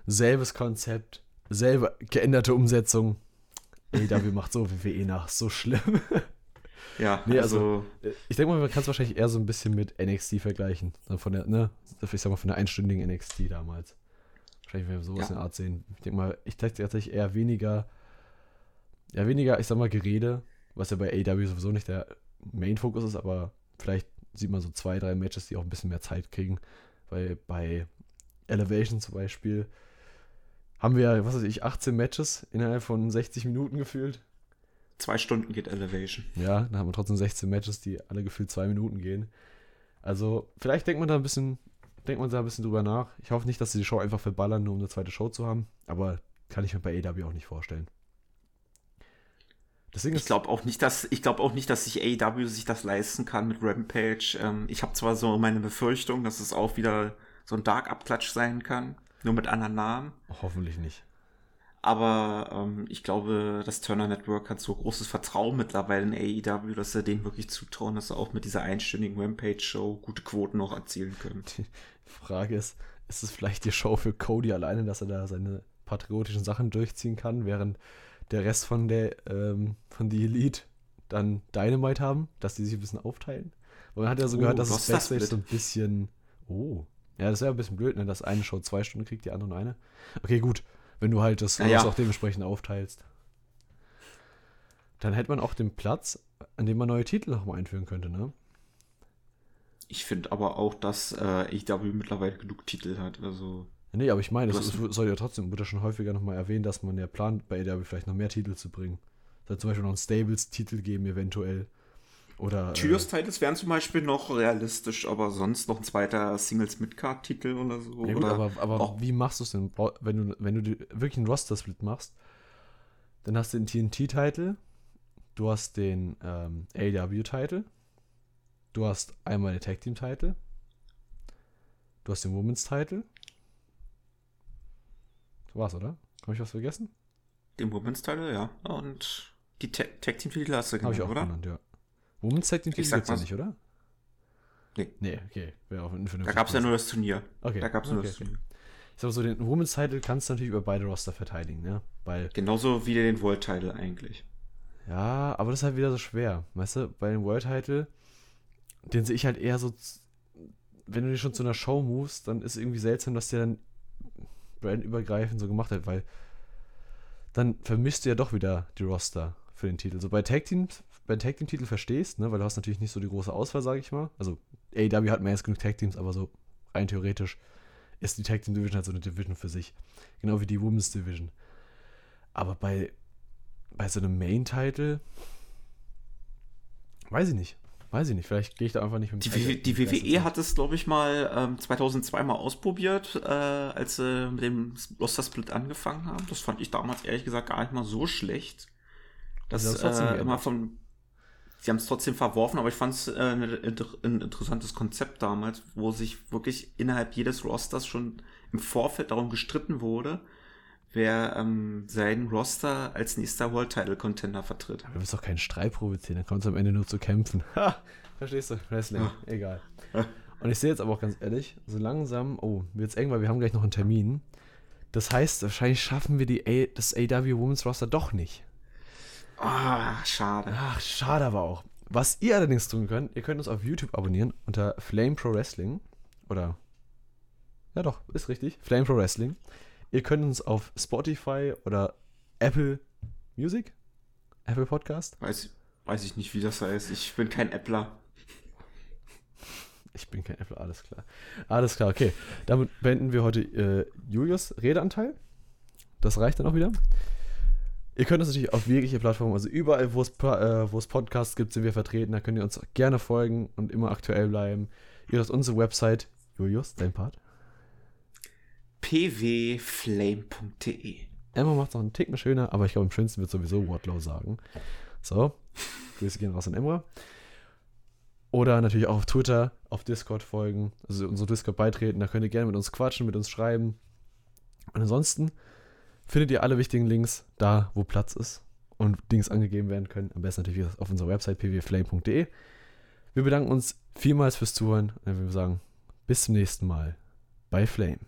selbes Konzept, selbe geänderte Umsetzung. AEW macht so WWE nach, so schlimm. Ja, Nee, also, Ich denke mal, man kann es wahrscheinlich eher so ein bisschen mit NXT vergleichen. Von der, ne, ich sag mal, von der einstündigen NXT damals. Wahrscheinlich werden wir sowas Ja. in der Art sehen. Ich denke mal, ich denke tatsächlich eher weniger ja, weniger, ich sag mal, Gerede, was ja bei AW sowieso nicht der Main-Fokus ist, aber vielleicht sieht man so zwei, drei Matches, die auch ein bisschen mehr Zeit kriegen. Weil bei Elevation zum Beispiel haben wir, was weiß ich, 18 Matches innerhalb von 60 Minuten gefühlt. Zwei Stunden geht Elevation. Ja, dann haben wir trotzdem 16 Matches, die alle gefühlt zwei Minuten gehen. Also, vielleicht denkt man da ein bisschen, denkt man da ein bisschen drüber nach. Ich hoffe nicht, dass sie die Show einfach verballern, nur um eine zweite Show zu haben. Aber kann ich mir bei AW auch nicht vorstellen. Deswegen ich glaube auch nicht, dass ich glaube auch nicht, dass sich AEW sich das leisten kann mit Rampage. Ähm, ich habe zwar so meine Befürchtung, dass es auch wieder so ein Dark Abklatsch sein kann, nur mit anderen Namen. Hoffentlich nicht. Aber ähm, ich glaube, das Turner Network hat so großes Vertrauen mittlerweile in AEW, dass sie denen wirklich zutrauen, dass sie auch mit dieser einstündigen Rampage-Show gute Quoten noch erzielen können. Die Frage ist, ist es vielleicht die Show für Cody alleine, dass er da seine patriotischen Sachen durchziehen kann, während der Rest von der ähm, von die Elite dann Dynamite haben, dass die sich ein bisschen aufteilen? Und man hat ja so oh, gehört, dass es Backstage so ein bisschen. Oh. Ja, das wäre ein bisschen blöd, ne? Dass eine Show zwei Stunden kriegt, die andere eine. Okay, gut. Wenn du halt das ja, ja. auch dementsprechend aufteilst. Dann hätte man auch den Platz, an dem man neue Titel nochmal einführen könnte, ne? Ich finde aber auch, dass äh, AEW mittlerweile genug Titel hat. Also. Nee, aber ich meine, es soll ja trotzdem, wurde ja schon häufiger nochmal erwähnt, dass man ja plant, bei AEW vielleicht noch mehr Titel zu bringen. Soll zum Beispiel noch einen Stables-Titel geben, eventuell. Oder. Äh, wären zum Beispiel noch realistisch, aber sonst noch ein zweiter Singles-Midcard-Titel oder so. Ja, gut, oder aber, aber wie machst du es denn? Wenn du, wenn du wirklich einen Roster-Split machst, dann hast du den TNT-Titel, du hast den ähm, AEW-Titel, du hast einmal den Tag-Team-Titel, du hast den Women's-Titel war's, oder? Habe ich was vergessen? Den Women's Title, ja. Und die Tag Team Titel hast du genannt, ich auch oder? genannt, ja. Women's Tag Team Titel gibt's ja nicht, oder? Nee. Nee, okay. Wäre auch für Da gab es ja nur das Turnier. Okay. Da gab es okay, nur das okay. Turnier. Ich sag so, den Women's Title kannst du natürlich über beide Roster verteidigen, ne? Weil Genauso wie den World Title eigentlich. Ja, aber das ist halt wieder so schwer. Weißt du, bei dem World Title, den sehe ich halt eher so, wenn du dich schon zu einer Show movest, dann ist irgendwie seltsam, dass der dann brandübergreifend so gemacht hat, weil dann vermisst du ja doch wieder die Roster für den Titel. So bei Tag Teams, bei Tag Team Titel verstehst, ne, weil du hast natürlich nicht so die große Auswahl, sage ich mal. Also AEW hat mehr als genug Tag Teams, aber so rein theoretisch ist die Tag Team Division halt so eine Division für sich. Genau wie die Women's Division. Aber bei, bei so einem Main-Title, weiß ich nicht. Weiß ich nicht, vielleicht gehe ich da einfach nicht mit Die, die WWE hat es, glaube ich, mal ähm, 2002 mal ausprobiert, äh, als sie mit dem Loster Split angefangen haben. Das fand ich damals ehrlich gesagt gar nicht mal so schlecht. Das ist äh, immer von. Sie haben es trotzdem verworfen, aber ich fand es äh, ein, interessantes Konzept damals, wo sich wirklich innerhalb jedes Rosters schon im Vorfeld darum gestritten wurde, wer ähm, seinen Roster als nächster World Title Contender vertritt. du willst doch keinen Streit provozieren, dann kommst du am Ende nur zu kämpfen. Ha, verstehst du? Wrestling, ja. egal. Und ich sehe jetzt aber auch ganz ehrlich, so langsam, oh, wird es eng, weil wir haben gleich noch einen Termin. Das heißt, wahrscheinlich schaffen wir die A das AW Women's Roster doch nicht. Ah, oh, schade. Ach, schade aber auch. Was ihr allerdings tun könnt, ihr könnt uns auf YouTube abonnieren unter Flame Pro Wrestling. Oder. Ja, doch, ist richtig. Flame Pro Wrestling. Ihr könnt uns auf Spotify oder Apple Music, Apple Podcast. Weiß, weiß ich nicht, wie das heißt. Ich bin kein Appler. Ich bin kein Appler, alles klar. Alles klar, okay. Damit beenden wir heute äh, Julius Redeanteil. Das reicht dann auch wieder. Ihr könnt uns natürlich auf jegliche Plattformen, also überall, wo es, äh, wo es Podcasts gibt, sind wir vertreten. Da könnt ihr uns gerne folgen und immer aktuell bleiben. Ihr habt unsere Website. Julius, dein Part pwflame.de. Emma macht es noch einen Ticken schöner, aber ich glaube, am schönsten wird sowieso Wardlow sagen. So, Grüße gehen raus an Emma. Oder natürlich auch auf Twitter, auf Discord folgen, also unsere Discord beitreten. Da könnt ihr gerne mit uns quatschen, mit uns schreiben. Und ansonsten findet ihr alle wichtigen Links da, wo Platz ist und Links angegeben werden können. Am besten natürlich auf unserer Website pwflame.de. Wir bedanken uns vielmals fürs Zuhören und wir sagen bis zum nächsten Mal bei Flame.